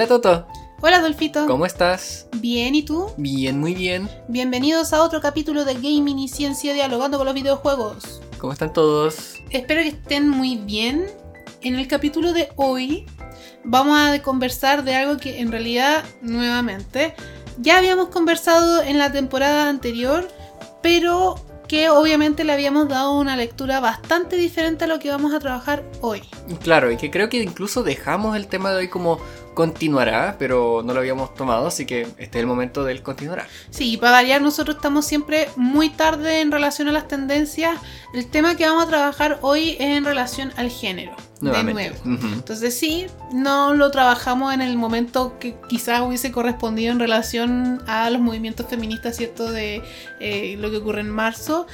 Hola Toto. Hola Adolfito. ¿Cómo estás? Bien, ¿y tú? Bien, muy bien. Bienvenidos a otro capítulo de Gaming y Ciencia Dialogando con los videojuegos. ¿Cómo están todos? Espero que estén muy bien. En el capítulo de hoy vamos a conversar de algo que en realidad, nuevamente, ya habíamos conversado en la temporada anterior, pero que obviamente le habíamos dado una lectura bastante diferente a lo que vamos a trabajar hoy. Claro, y que creo que incluso dejamos el tema de hoy como continuará, pero no lo habíamos tomado, así que este es el momento del continuará. Sí, para variar, nosotros estamos siempre muy tarde en relación a las tendencias. El tema que vamos a trabajar hoy es en relación al género. De nuevo. Entonces sí, no lo trabajamos en el momento que quizás hubiese correspondido en relación a los movimientos feministas, ¿cierto? De eh, lo que ocurre en marzo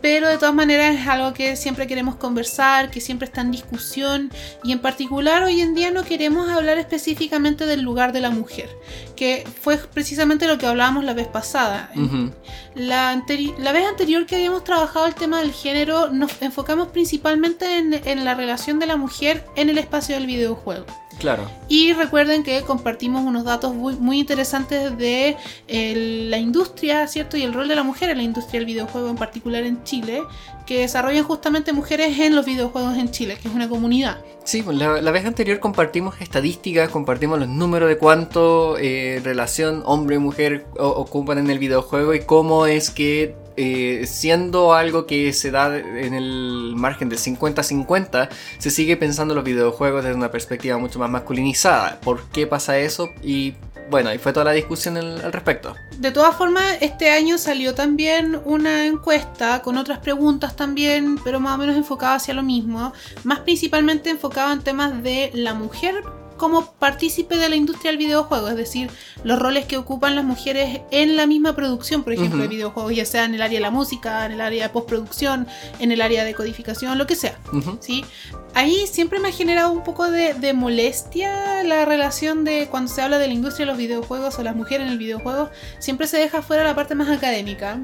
pero de todas maneras es algo que siempre queremos conversar, que siempre está en discusión y en particular hoy en día no queremos hablar específicamente del lugar de la mujer, que fue precisamente lo que hablábamos la vez pasada. la, la, vez anterior que habíamos trabajado el tema del género nos enfocamos principalmente en, en la relación de la mujer en el espacio del videojuego. Claro. Y recuerden que compartimos unos datos muy, interesantes de la industria, ¿cierto? Y el rol de la mujer en la industria del videojuego, en particular en Chile, que desarrollan justamente mujeres en los videojuegos en Chile, que es una comunidad. Sí, pues la, vez anterior compartimos estadísticas, compartimos los números de cuánto eh, relación hombre-mujer ocupan en el videojuego y cómo es que eh, siendo algo que se da en el margen del 50-50, se sigue pensando los videojuegos desde una perspectiva mucho más masculinizada. ¿Por qué pasa eso? Y bueno, ahí fue toda la discusión al respecto. De todas formas, este año salió también una encuesta con otras preguntas también, pero más o menos enfocada hacia lo mismo, más principalmente enfocada en temas de la mujer como partícipe de la industria del videojuego, es decir, los roles que ocupan las mujeres en la misma producción, por ejemplo, de videojuegos, ya sea en el área de la música, en el área de postproducción, en el área de codificación, lo que sea. ¿sí? Ahí siempre me ha generado un poco de, de, molestia la relación de cuando se habla de la industria de los videojuegos o las mujeres en el videojuego, siempre se deja fuera la parte más académica.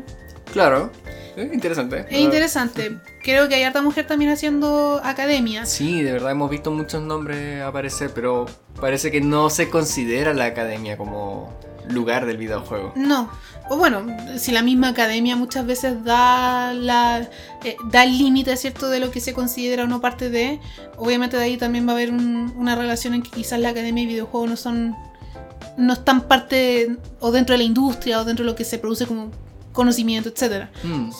Claro. Es interesante. Es interesante. Creo que hay harta mujer también haciendo academia. Sí, de verdad hemos visto muchos nombres aparecer, pero parece que no se considera la academia como lugar del videojuego. No. O bueno, si la misma academia muchas veces da la eh, da el límite, ¿cierto?, de lo que se considera o no parte de. Obviamente de ahí también va a haber una relación en que quizás la academia y videojuegos no son no están parte o dentro de la industria o dentro de lo que se produce como conocimiento, etcétera. Mm.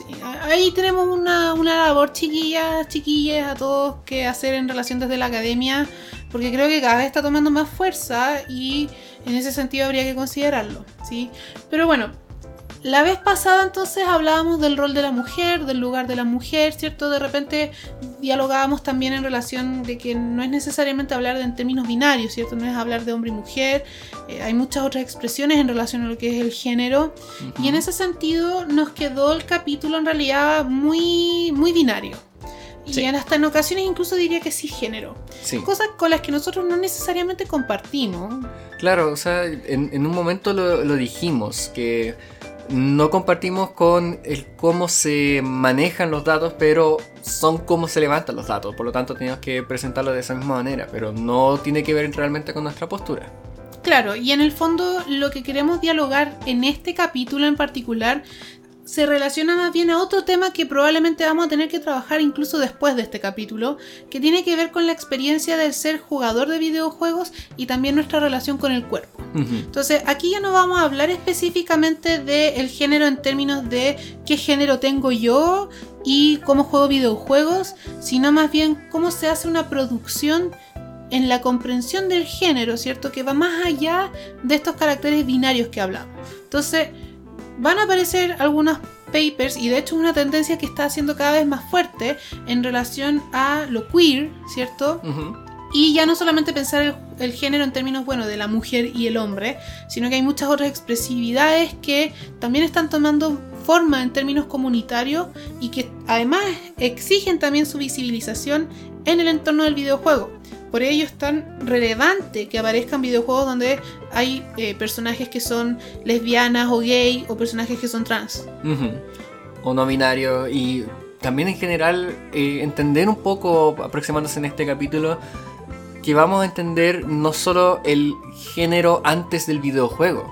ahí tenemos una, una labor, chiquillas, chiquillas, a todos que hacer en relación desde la academia, porque creo que cada vez está tomando más fuerza y en ese sentido habría que considerarlo, ¿sí? Pero bueno, la vez pasada entonces hablábamos del rol de la mujer, del lugar de la mujer, ¿cierto? De repente dialogábamos también en relación de que no es necesariamente hablar de, en términos binarios, ¿cierto? No es hablar de hombre y mujer, eh, hay muchas otras expresiones en relación a lo que es el género y en ese sentido nos quedó el capítulo en realidad muy, muy binario. Y hasta en ocasiones incluso diría que sí género. Cosas con las que nosotros no necesariamente compartimos. Claro, o sea, en, un momento lo, lo dijimos, que no compartimos con el cómo se manejan los datos, pero son cómo se levantan los datos. Por lo tanto, tenemos que presentarlo de esa misma manera, pero no tiene que ver realmente con nuestra postura. Claro, y en el fondo lo que queremos dialogar en este capítulo en particular se relaciona más bien a otro tema que probablemente vamos a tener que trabajar incluso después de este capítulo, que tiene que ver con la experiencia del ser jugador de videojuegos y también nuestra relación con el cuerpo. Entonces, aquí ya no vamos a hablar específicamente del género en términos de qué género tengo yo y cómo juego videojuegos, sino más bien cómo se hace una producción en la comprensión del género, ¿cierto? Que va más allá de estos caracteres binarios que hablamos. Entonces, van a aparecer algunos papers y de hecho es una tendencia que está haciendo cada vez más fuerte en relación a lo queer, ¿cierto? Y ya no solamente pensar el, género en términos, bueno, de la mujer y el hombre, sino que hay muchas otras expresividades que también están tomando forma en términos comunitarios y que además exigen también su visibilización en el entorno del videojuego. Por ello es tan relevante que aparezcan videojuegos donde hay eh, personajes que son lesbianas o gay o personajes que son trans. O no binarios y también en general eh, entender un poco, aproximándose en este capítulo, que vamos a entender no solo el género antes del videojuego.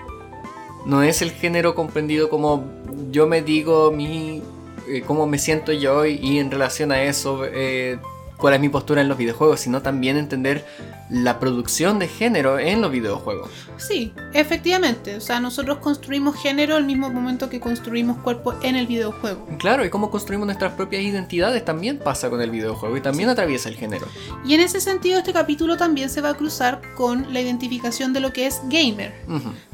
No es el género comprendido como yo me digo mi eh, cómo me siento yo y, y en relación a eso eh, cuál es mi postura en los videojuegos, sino también entender la producción de género en los videojuegos. Sí, efectivamente. O sea, nosotros construimos género al mismo momento que construimos cuerpo en el videojuego. Claro, y cómo construimos nuestras propias identidades también pasa con el videojuego y también atraviesa el género. Y en ese sentido, este capítulo también se va a cruzar con la identificación de lo que es gamer.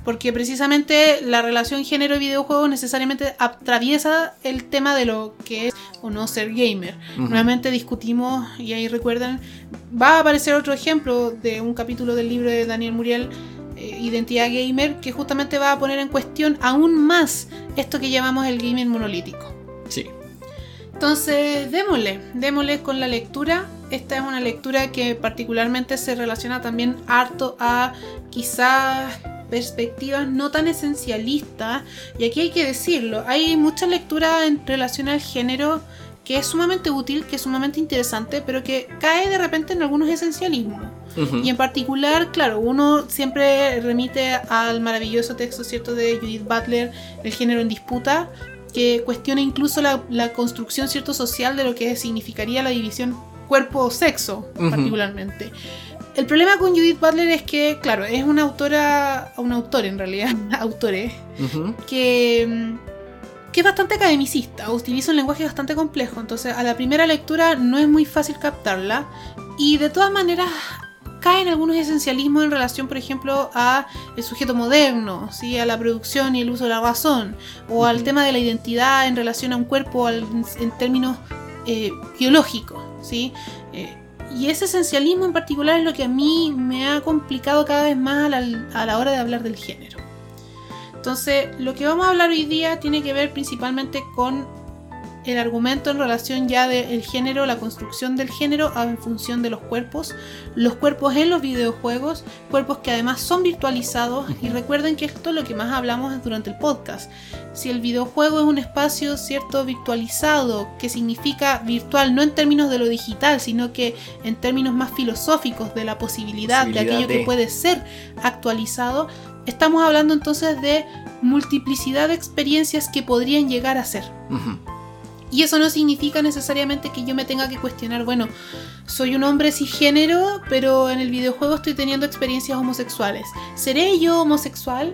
Porque precisamente la relación género y videojuego necesariamente atraviesa el tema de lo que es o no ser gamer. Nuevamente discutimos, y ahí recuerdan, va a aparecer otro ejemplo de un capítulo del libro de Daniel Muriel, eh, Identidad Gamer, que justamente va a poner en cuestión aún más esto que llamamos el gaming monolítico. Sí. Entonces, démosle, démosle con la lectura. Esta es una lectura que particularmente se relaciona también harto a quizás perspectivas no tan esencialistas. Y aquí hay que decirlo, hay mucha lectura en relación al género que es sumamente útil, que es sumamente interesante, pero que cae de repente en algunos esencialismos. Y en particular, claro, uno siempre remite al maravilloso texto, ¿cierto?, de Judith Butler, El género en disputa, que cuestiona incluso la, la construcción, ¿cierto?, social de lo que significaría la división cuerpo-sexo, particularmente. El problema con Judith Butler es que, claro, es una autora, un autor en realidad, autore, Ujú. que, mm, que es bastante academicista, utiliza un lenguaje bastante complejo, entonces a la primera lectura no es muy fácil captarla y de todas maneras caen algunos esencialismos en relación, por ejemplo, a el sujeto moderno, ¿sí? a la producción y el uso de la razón, o al tema de la identidad en relación a un cuerpo al- en términos eh, biológicos. ¿sí? Eh, y ese esencialismo en particular es lo que a mí me ha complicado cada vez más a la, a la hora de hablar del género. Entonces, lo que vamos a hablar hoy día tiene que ver principalmente con el argumento en relación ya del género, la construcción del género en función de los cuerpos, los cuerpos en los videojuegos, cuerpos que además son virtualizados y recuerden que esto es lo que más hablamos durante el podcast. Si el videojuego es un espacio cierto virtualizado, que significa virtual no en términos de lo digital, sino que en términos más filosóficos de la posibilidad, de Posibilidad aquello que de. puede ser actualizado, estamos hablando entonces de multiplicidad de experiencias que podrían llegar a ser. Y eso no significa necesariamente que yo me tenga que cuestionar, bueno, soy un hombre cisgénero, pero en el videojuego estoy teniendo experiencias homosexuales. ¿Seré yo homosexual?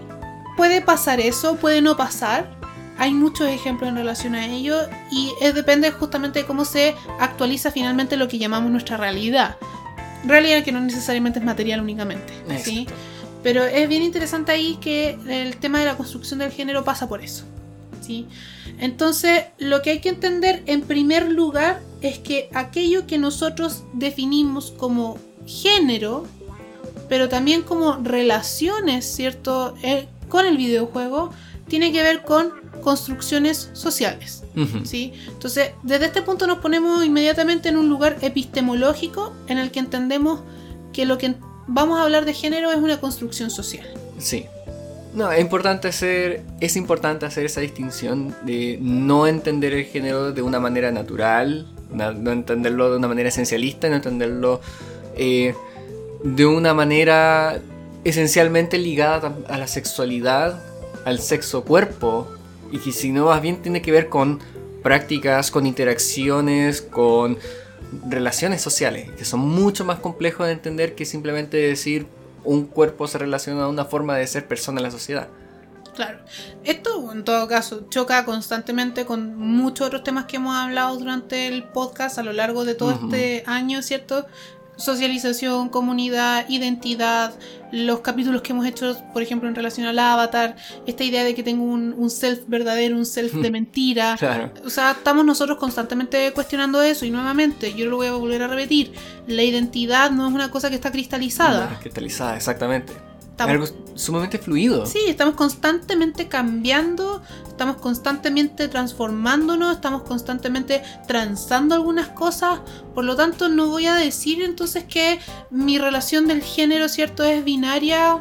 ¿Puede pasar eso? ¿Puede no pasar? Hay muchos ejemplos en relación a ello y es- depende justamente de cómo se actualiza finalmente lo que llamamos nuestra realidad. Realidad que no necesariamente es material únicamente. ¿sí? Pero es bien interesante ahí que el tema de la construcción del género pasa por eso. ¿sí? Entonces, lo que hay que entender en primer lugar es que aquello que nosotros definimos como género, pero también como relaciones, ¿cierto? Eh, con el videojuego, tiene que ver con construcciones sociales. ¿sí? Entonces, desde este punto nos ponemos inmediatamente en un lugar epistemológico en el que entendemos que lo que vamos a hablar de género es una construcción social. Sí. No, es importante hacer, es importante hacer esa distinción de no entender el género de una manera natural, na- no entenderlo de una manera esencialista, no entenderlo eh, de una manera esencialmente ligada a la sexualidad, al sexo cuerpo, y que si no más bien tiene que ver con prácticas, con interacciones, con relaciones sociales, que son mucho más complejos de entender que simplemente decir un cuerpo se relaciona a una forma de ser persona en la sociedad. Claro. Esto, en todo caso, choca constantemente con muchos otros temas que hemos hablado durante el podcast a lo largo de todo este año, ¿cierto? Socialización, comunidad, identidad, los capítulos que hemos hecho, por ejemplo, en relación al avatar, esta idea de que tengo un, un self verdadero, un self de mentira. Claro. O sea, estamos nosotros constantemente cuestionando eso y nuevamente, yo lo voy a volver a repetir, la identidad no es una cosa que está cristalizada. Cristalizada, exactamente. Estamos- algo sumamente fluido. Sí, estamos constantemente cambiando, estamos constantemente transformándonos, estamos constantemente transando algunas cosas, por lo tanto no voy a decir entonces que mi relación del género, ¿cierto?, es binaria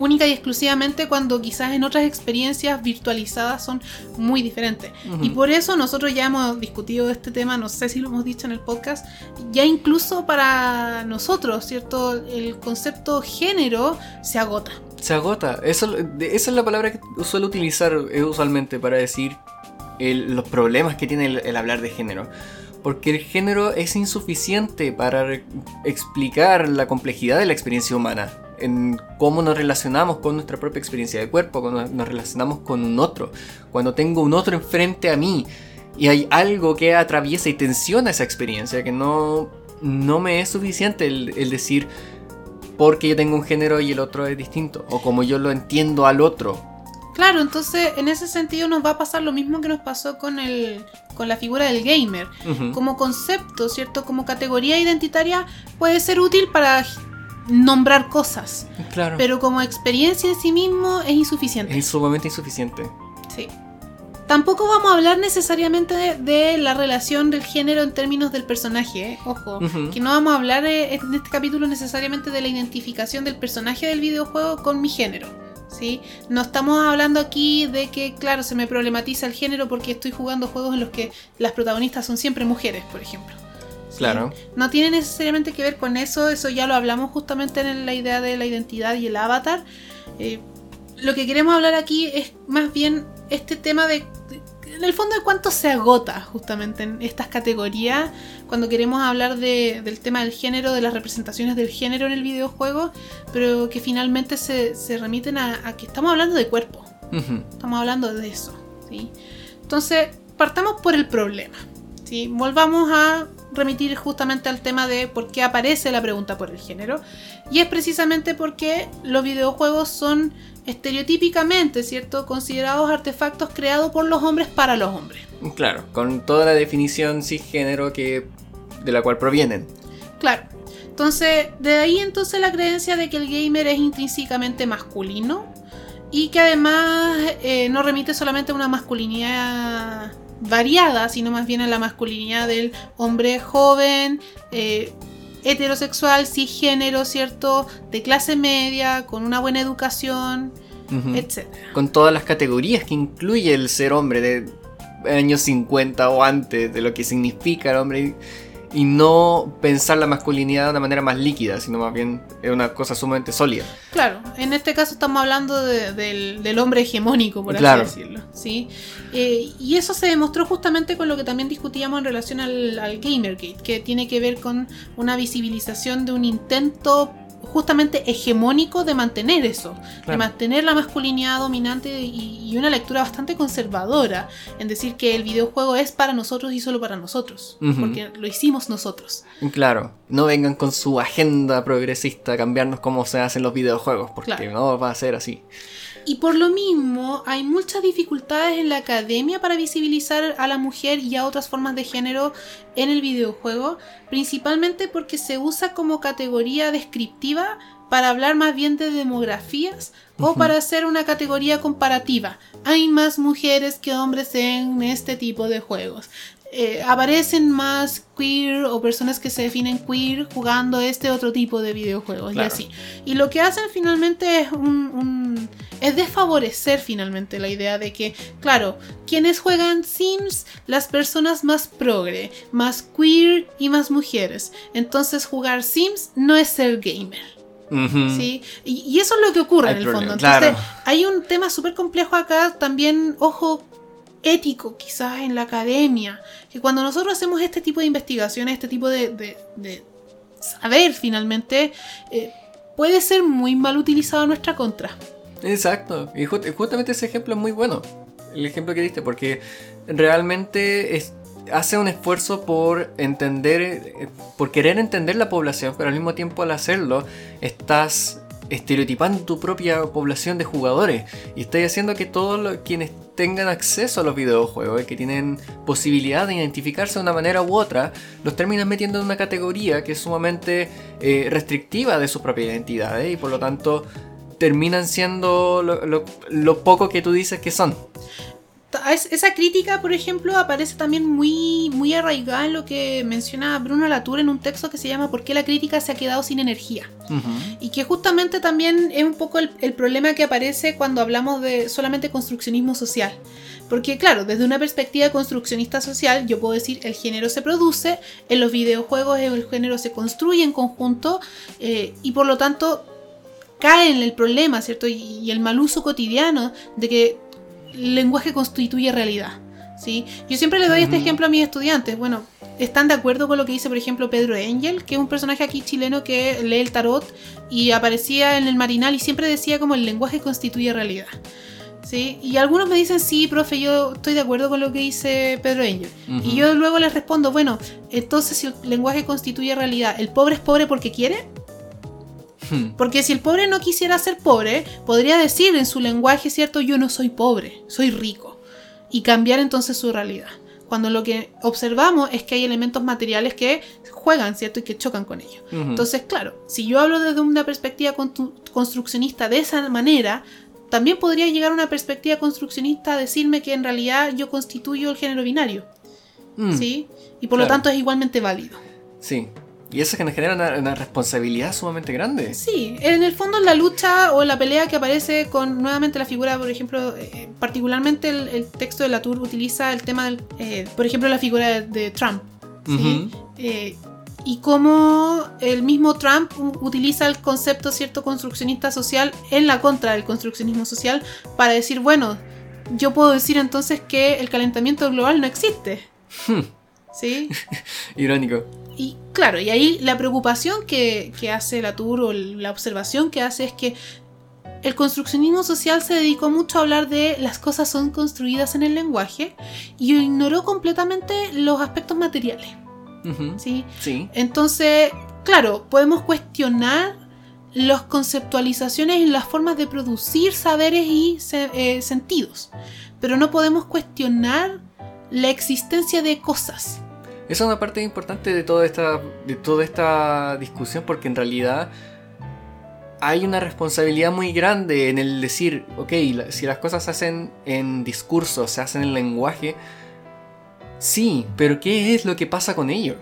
única y exclusivamente cuando quizás en otras experiencias virtualizadas son muy diferentes. Y por eso nosotros ya hemos discutido este tema, no sé si lo hemos dicho en el podcast, ya incluso para nosotros, ¿cierto? El concepto género se agota. Se agota. Eso, esa es la palabra que suelo utilizar eh, usualmente para decir el- los problemas que tiene el, el hablar de género. Porque el género es insuficiente para explicar la complejidad de la experiencia humana. En cómo nos relacionamos con nuestra propia experiencia de cuerpo, cuando nos relacionamos con un otro. Cuando tengo un otro enfrente a mí y hay algo que atraviesa y tensiona esa experiencia, que no, no me es suficiente el, el decir porque yo tengo un género y el otro es distinto, o como yo lo entiendo al otro. Claro, entonces en ese sentido nos va a pasar lo mismo que nos pasó con, el, con la figura del gamer. Como concepto, ¿cierto? Como categoría identitaria puede ser útil para nombrar cosas, Claro. pero como experiencia en sí mismo es insuficiente. es sumamente insuficiente. Sí. Tampoco vamos a hablar necesariamente de, de la relación del género en términos del personaje, ¿eh? ojo, que no vamos a hablar eh, en este capítulo necesariamente de la identificación del personaje del videojuego con mi género. ¿Sí? No estamos hablando aquí de que, claro, se me problematiza el género porque estoy jugando juegos en los que las protagonistas son siempre mujeres, por ejemplo. Claro. No tiene necesariamente que ver con eso, eso ya lo hablamos justamente en la idea de la identidad y el avatar. Eh, lo que queremos hablar aquí es más bien este tema de, de- en el fondo de cuánto se agota justamente en estas categorías cuando queremos hablar de- del tema del género, de las representaciones del género en el videojuego, pero que finalmente se, se remiten a, a que estamos hablando de cuerpo. Estamos hablando de eso. ¿sí? Entonces, partamos por el problema. ¿sí? Volvamos a remitir justamente al tema de por qué aparece la pregunta por el género. Y es precisamente porque los videojuegos son estereotípicamente, ¿cierto? Considerados artefactos creados por los hombres para los hombres. Claro, con toda la definición cisgénero que de la cual provienen. Claro. Entonces, de ahí entonces la creencia de que el gamer es intrínsecamente masculino y que además eh, no remite solamente a una masculinidad variada, sino más bien a la masculinidad del hombre joven, eh, heterosexual, cisgénero, ¿cierto? De clase media, con una buena educación, Ujú. etc. Con todas las categorías que incluye el ser hombre de años 50 o antes, de lo que significa el hombre. Y, no pensar la masculinidad de una manera más líquida, sino más bien es una cosa sumamente sólida. Claro, en este caso estamos hablando de- del, del hombre hegemónico, por Claro. así decirlo. ¿sí? Eh, y eso se demostró justamente con lo que también discutíamos en relación al, al Gamergate, que tiene que ver con una visibilización de un intento justamente hegemónico de mantener eso, de mantener la masculinidad dominante y, y una lectura bastante conservadora en decir que el videojuego es para nosotros y solo para nosotros, porque lo hicimos nosotros. Claro, no vengan con su agenda progresista a cambiarnos cómo se hacen los videojuegos, porque Claro. no va a ser así. Y por lo mismo, hay muchas dificultades en la academia para visibilizar a la mujer y a otras formas de género en el videojuego, principalmente porque se usa como categoría descriptiva para hablar más bien de demografías o para hacer una categoría comparativa. Hay más mujeres que hombres en este tipo de juegos. Eh, aparecen más queer o personas que se definen queer jugando este otro tipo de videojuegos Claro. y así. Y lo que hacen finalmente es un, un- es desfavorecer finalmente la idea de que, claro, quienes juegan Sims, las personas más progre, más queer y más mujeres. Entonces jugar Sims no es ser gamer. ¿sí? Y, y eso es lo que ocurre Hay en el problema, fondo. Entonces, claro. hay un tema súper complejo acá, también, ojo, ético quizás en la academia, que cuando nosotros hacemos este tipo de investigaciones, este tipo de, de- saber finalmente, eh, puede ser muy mal utilizado en nuestra contra. Exacto, y ju- justamente ese ejemplo es muy bueno, el ejemplo que diste, porque realmente hace un esfuerzo por entender, eh, por querer entender la población, pero al mismo tiempo al hacerlo estás estereotipando tu propia población de jugadores. Y estás haciendo que todos los- quienes tengan acceso a los videojuegos que tienen posibilidad de identificarse de una manera u otra, los terminas metiendo en una categoría que es sumamente eh, restrictiva de su propia identidad ¿eh? y por lo tanto terminan siendo lo poco que tú dices que son. Esa crítica, por ejemplo, aparece también muy, muy arraigada en lo que menciona Bruno Latour en un texto que se llama ¿Por qué la crítica se ha quedado sin energía? Y que justamente también es un poco el, el problema que aparece cuando hablamos de solamente construccionismo social. Porque claro, desde una perspectiva construccionista social, yo puedo decir el género se produce, en los videojuegos el género se construye en conjunto eh, y por lo tanto cae en el problema, ¿cierto? Y, y el mal uso cotidiano de que lenguaje constituye realidad. ¿sí? Yo siempre le doy este ejemplo a mis estudiantes. Bueno, ¿están de acuerdo con lo que dice, por ejemplo, Pedro Engel, que es un personaje aquí chileno que lee el tarot y aparecía en el marinal y siempre decía como el lenguaje constituye realidad? ¿Sí? Y algunos me dicen, sí, profe, yo estoy de acuerdo con lo que dice Pedro Engel. Y yo luego les respondo, bueno, entonces si el lenguaje constituye realidad, ¿el pobre es pobre porque quiere? Hmm. Porque si el pobre no quisiera ser pobre, podría decir en su lenguaje, ¿cierto? Yo no soy pobre, soy rico. Y cambiar entonces su realidad. Cuando lo que observamos es que hay elementos materiales que juegan, ¿cierto? Y que chocan con ellos. Entonces, claro, si yo hablo desde una perspectiva constru- construccionista de esa manera, también podría llegar una perspectiva construccionista a decirme que en realidad yo constituyo el género binario, Mm. ¿sí? Y por lo tanto es igualmente válido. Sí. Y eso que nos genera una, una responsabilidad sumamente grande. Sí, en el fondo la lucha o la pelea que aparece con nuevamente la figura, por ejemplo, eh, particularmente el, el texto de Latour utiliza el tema, del, eh, por ejemplo, la figura de, de Trump. ¿sí? Eh, y cómo el mismo Trump utiliza el concepto cierto construccionista social en la contra del construccionismo social para decir, bueno, yo puedo decir entonces que el calentamiento global no existe. Hmm. ¿Sí? Irónico. Claro, y ahí la preocupación que, que hace Latour o la observación que hace es que el construccionismo social se dedicó mucho a hablar de las cosas son construidas en el lenguaje y ignoró completamente los aspectos materiales. ¿sí? Sí. Entonces, claro, podemos cuestionar las conceptualizaciones y las formas de producir saberes y se- eh, sentidos, pero no podemos cuestionar la existencia de cosas. Esa es una parte importante de toda esta, de toda esta discusión porque en realidad hay una responsabilidad muy grande en el decir, ok, si las cosas se hacen en discurso, se hacen en lenguaje, sí, pero ¿qué es lo que pasa con ello?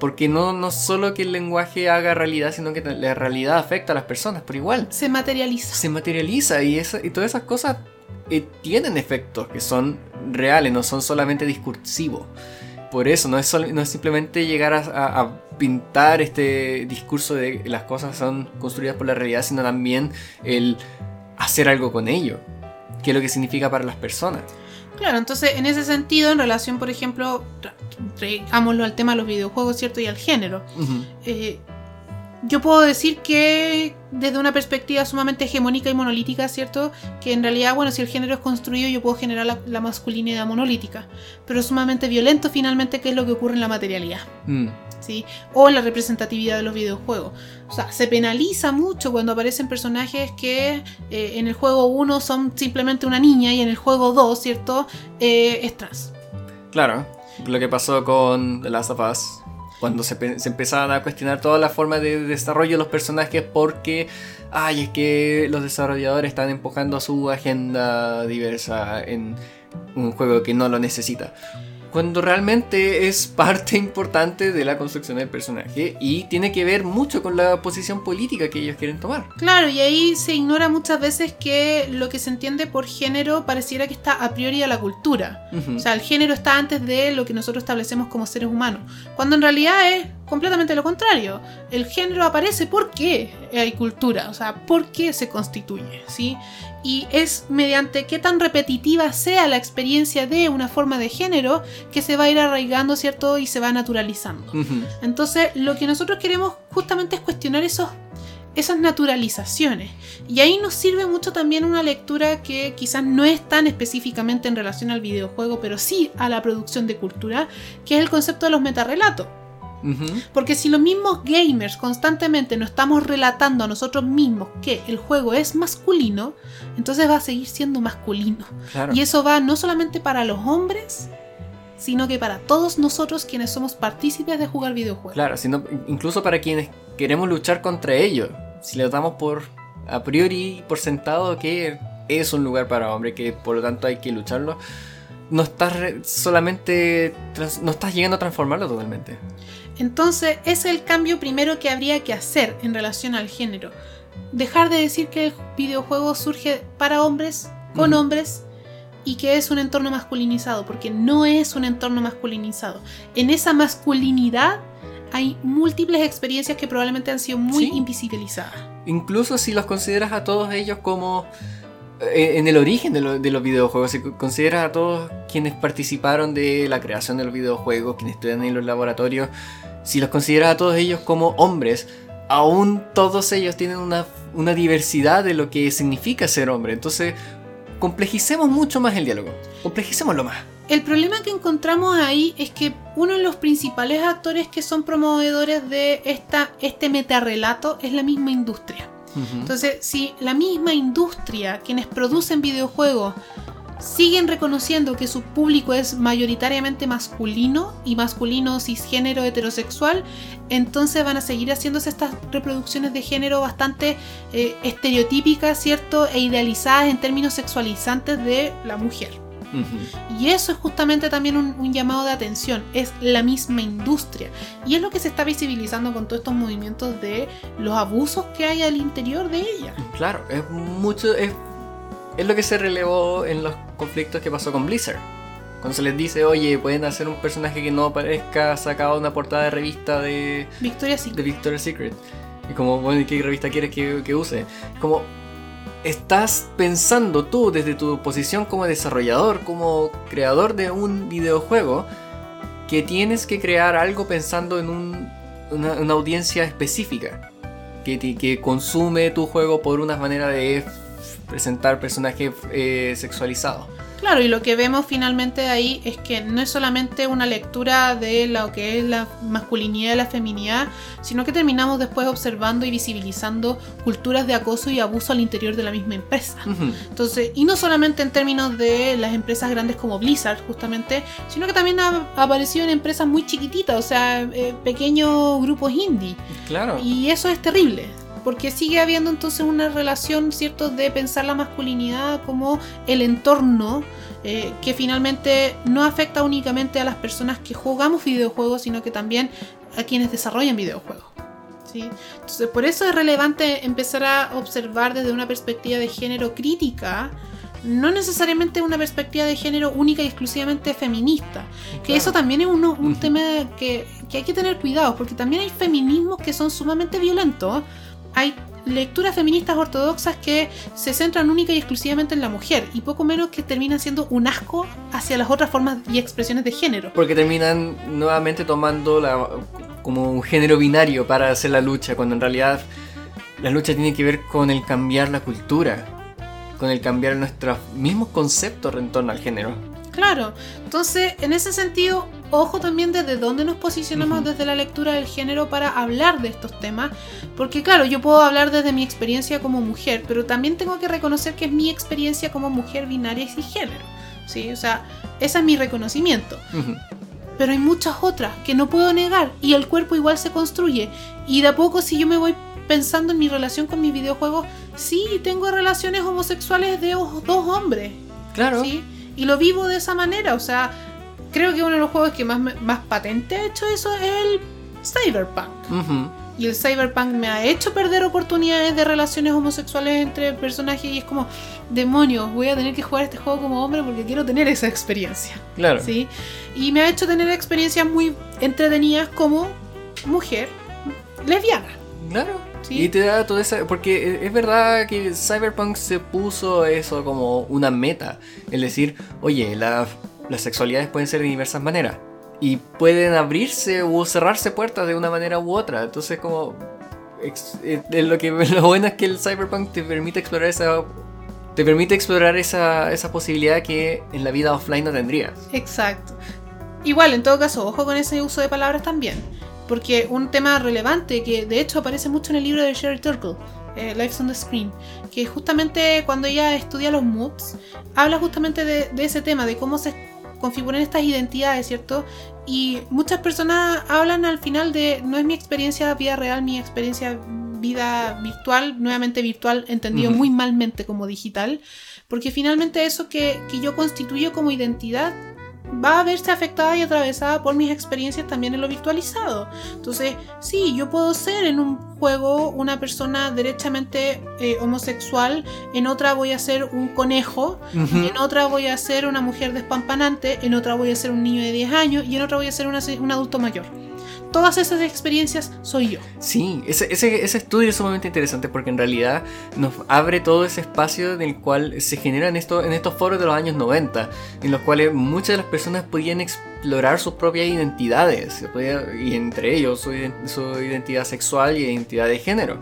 Porque no, no solo que el lenguaje haga realidad, sino que la realidad afecta a las personas por igual. Se materializa. Se materializa y, esa- y todas esas cosas eh, tienen efectos que son reales, no son solamente discursivos. Por eso, no es, no es simplemente llegar a, a- a pintar este discurso de que las cosas son construidas por la realidad, sino también el hacer algo con ello. ¿Qué es lo que significa para las personas? Claro, entonces en ese sentido, en relación, por ejemplo, tra- traigámoslo al tema de los videojuegos, ¿cierto? Y al género. Eh, yo puedo decir que desde una perspectiva sumamente hegemónica y monolítica, ¿cierto? Que en realidad, bueno, si el género es construido, yo puedo generar la, la masculinidad monolítica, pero sumamente violento finalmente, que es lo que ocurre en la materialidad, Mm. ¿sí? O en la representatividad de los videojuegos. O sea, se penaliza mucho cuando aparecen personajes que eh, en el juego 1 son simplemente una niña y en el juego 2, ¿cierto? Eh, es trans. Claro, lo que pasó con The Last of Us, cuando se, pe- se empezaban a cuestionar toda la forma de desarrollo de los personajes porque, ay, es que los desarrolladores están empujando su agenda diversa en un juego que no lo necesita. Cuando realmente es parte importante de la construcción del personaje y tiene que ver mucho con la posición política que ellos quieren tomar. Claro, y ahí se ignora muchas veces que lo que se entiende por género pareciera que está a priori a la cultura. O sea, el género está antes de lo que nosotros establecemos como seres humanos. Cuando en realidad es completamente lo contrario. El género aparece porque hay cultura, o sea, porque se constituye, ¿sí? Y es mediante qué tan repetitiva sea la experiencia de una forma de género que se va a ir arraigando, ¿cierto? Y se va naturalizando. Entonces, lo que nosotros queremos justamente es cuestionar esos, esas naturalizaciones. Y ahí nos sirve mucho también una lectura que quizás no es tan específicamente en relación al videojuego, pero sí a la producción de cultura, que es el concepto de los metarrelatos. Porque si los mismos gamers constantemente nos estamos relatando a nosotros mismos que el juego es masculino, entonces va a seguir siendo masculino. Claro. Y eso va no solamente para los hombres, sino que para todos nosotros quienes somos partícipes de jugar videojuegos. Claro, sino incluso para quienes queremos luchar contra ello. Si le damos por a priori por sentado que es un lugar para hombre, que por lo tanto hay que lucharlo, no estás solamente. no estás llegando a transformarlo totalmente. Entonces, ese es el cambio primero que habría que hacer en relación al género. Dejar de decir que el videojuego surge para hombres, con hombres, y que es un entorno masculinizado, porque no es un entorno masculinizado. En esa masculinidad hay múltiples experiencias que probablemente han sido muy Sí. invisibilizadas. Incluso si los consideras a todos ellos como. eh, En el origen de, lo- de los videojuegos, si consideras a todos quienes participaron de la creación de los videojuegos, quienes estudian en los laboratorios, si los consideras a todos ellos como hombres, aún todos ellos tienen una, una diversidad de lo que significa ser hombre. Entonces, complejicemos mucho más el diálogo. Complejicémoslo más. El problema que encontramos ahí es que uno de los principales actores que son promovedores de esta, este metarrelato es la misma industria. Entonces, si la misma industria, quienes producen videojuegos, siguen reconociendo que su público es mayoritariamente masculino y masculino cisgénero heterosexual, entonces van a seguir haciéndose estas reproducciones de género bastante eh, estereotípicas, ¿cierto? E idealizadas en términos sexualizantes de la mujer. Y eso es justamente también un, un llamado de atención, es la misma industria. Y es lo que se está visibilizando con todos estos movimientos de los abusos que hay al interior de ella. Claro, es mucho. Es, es lo que se relevó en los conflictos que pasó con Blizzard. Cuando se les dice, oye, pueden hacer un personaje que no parezca sacado de una portada de revista de, Victoria sí. de Victoria's Secret. Y como, bueno, ¿y qué revista quieres que, que use? Como, estás pensando tú desde tu posición como desarrollador, como creador de un videojuego, que tienes que crear algo pensando en un- una, una audiencia específica. Que, que consume tu juego por una manera de presentar personajes eh, sexualizados. Claro, y lo que vemos finalmente ahí es que no es solamente una lectura de lo que es la masculinidad y la feminidad, sino que terminamos después observando y visibilizando culturas de acoso y abuso al interior de la misma empresa. Entonces, y no solamente en términos de las empresas grandes como Blizzard, justamente, sino que también ha aparecido en empresas muy chiquititas, o sea, eh, pequeños grupos indie. Claro. Y eso es terrible, porque sigue habiendo entonces una relación, ¿cierto?, de pensar la masculinidad como el entorno eh, que finalmente no afecta únicamente a las personas que jugamos videojuegos, sino que también a quienes desarrollan videojuegos. ¿sí? Entonces, por eso es relevante empezar a observar desde una perspectiva de género crítica. No necesariamente una perspectiva de género única y exclusivamente feminista. Que Claro. eso también es uno- un tema que, que hay que tener cuidado, porque también hay feminismos que son sumamente violentos. Hay lecturas feministas ortodoxas que se centran única y exclusivamente en la mujer, y poco menos que terminan siendo un asco hacia las otras formas y expresiones de género. Porque terminan nuevamente tomando la, como un género binario para hacer la lucha, cuando en realidad la lucha tiene que ver con el cambiar la cultura, con el cambiar nuestros mismos conceptos en torno al género. Claro, entonces en ese sentido, ojo también desde dónde nos posicionamos desde la lectura del género para hablar de estos temas, porque claro, yo puedo hablar desde mi experiencia como mujer, pero también tengo que reconocer que es mi experiencia como mujer binaria y cisgénero, ¿sí? O sea, ese es mi reconocimiento. Pero hay muchas otras que no puedo negar y el cuerpo igual se construye y de a poco si yo me voy pensando en mi relación con mis videojuegos, sí, tengo relaciones homosexuales de dos hombres, Claro. ¿sí? Y lo vivo de esa manera, o sea, creo que uno de los juegos que más, más patente ha hecho eso es el Cyberpunk. Y el Cyberpunk me ha hecho perder oportunidades de relaciones homosexuales entre personajes y es como, demonios, voy a tener que jugar este juego como hombre porque quiero tener esa experiencia. Claro. ¿sí? Y me ha hecho tener experiencias muy entretenidas como mujer lesbiana. Claro. Sí. Y te da toda esa. Porque es verdad que Cyberpunk se puso eso como una meta. Es decir, oye, la- las sexualidades pueden ser de diversas maneras. Y pueden abrirse o cerrarse puertas de una manera u otra. Entonces, como. eh, eh, lo, que, lo bueno es que el Cyberpunk te permite explorar esa. Te permite explorar esa, esa posibilidad que en la vida offline no tendrías. Exacto. Igual, en todo caso, ojo con ese uso de palabras también. Porque un tema relevante que de hecho aparece mucho en el libro de Sherry Turkle, eh, Lives on the Screen, que justamente cuando ella estudia los moods, habla justamente de ese tema, de cómo se configuran estas identidades, ¿cierto? Y muchas personas hablan al final de no es mi experiencia vida real, mi experiencia vida virtual, nuevamente virtual, entendido muy malmente como digital, porque finalmente eso que, que yo constituyo como identidad va a verse afectada y atravesada por mis experiencias también en lo virtualizado. Entonces, sí, yo puedo ser en un juego una persona derechamente eh, homosexual, en otra voy a ser un conejo, en otra voy a ser una mujer despampanante, en otra voy a ser un niño de 10 años y en otra voy a ser un adulto mayor todas esas experiencias soy yo. Sí, ese, ese, estudio es sumamente interesante porque en realidad nos abre todo ese espacio en el cual se generan esto, en estos foros de los años 90, en los cuales muchas de las personas podían explorar sus propias identidades, y entre ellos su, identidad sexual y identidad de género.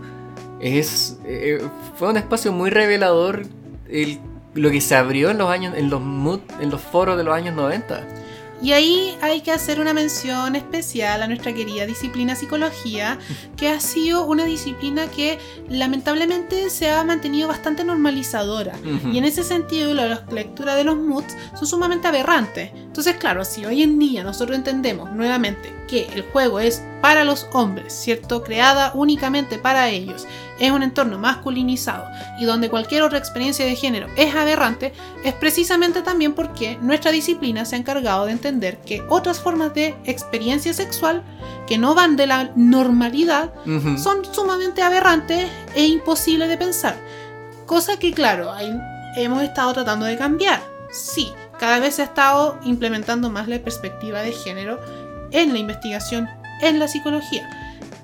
Es, eh, fue un espacio muy revelador el, lo que se abrió en los años en los en los foros de los años 90. Y ahí hay que hacer una mención especial a nuestra querida disciplina psicología, que ha sido una disciplina que lamentablemente se ha mantenido bastante normalizadora. Y en ese sentido, la lectura de los moods son sumamente aberrantes. Entonces, claro, si hoy en día nosotros entendemos nuevamente que el juego es para los hombres, ¿cierto? Creada únicamente para ellos, es un entorno masculinizado y donde cualquier otra experiencia de género es aberrante, es precisamente también porque nuestra disciplina se ha encargado de entender que otras formas de experiencia sexual que no van de la normalidad son sumamente aberrantes e imposibles de pensar. Cosa que, claro, hemos estado tratando de cambiar. Sí, cada vez se ha estado implementando más la perspectiva de género en la investigación, en la psicología.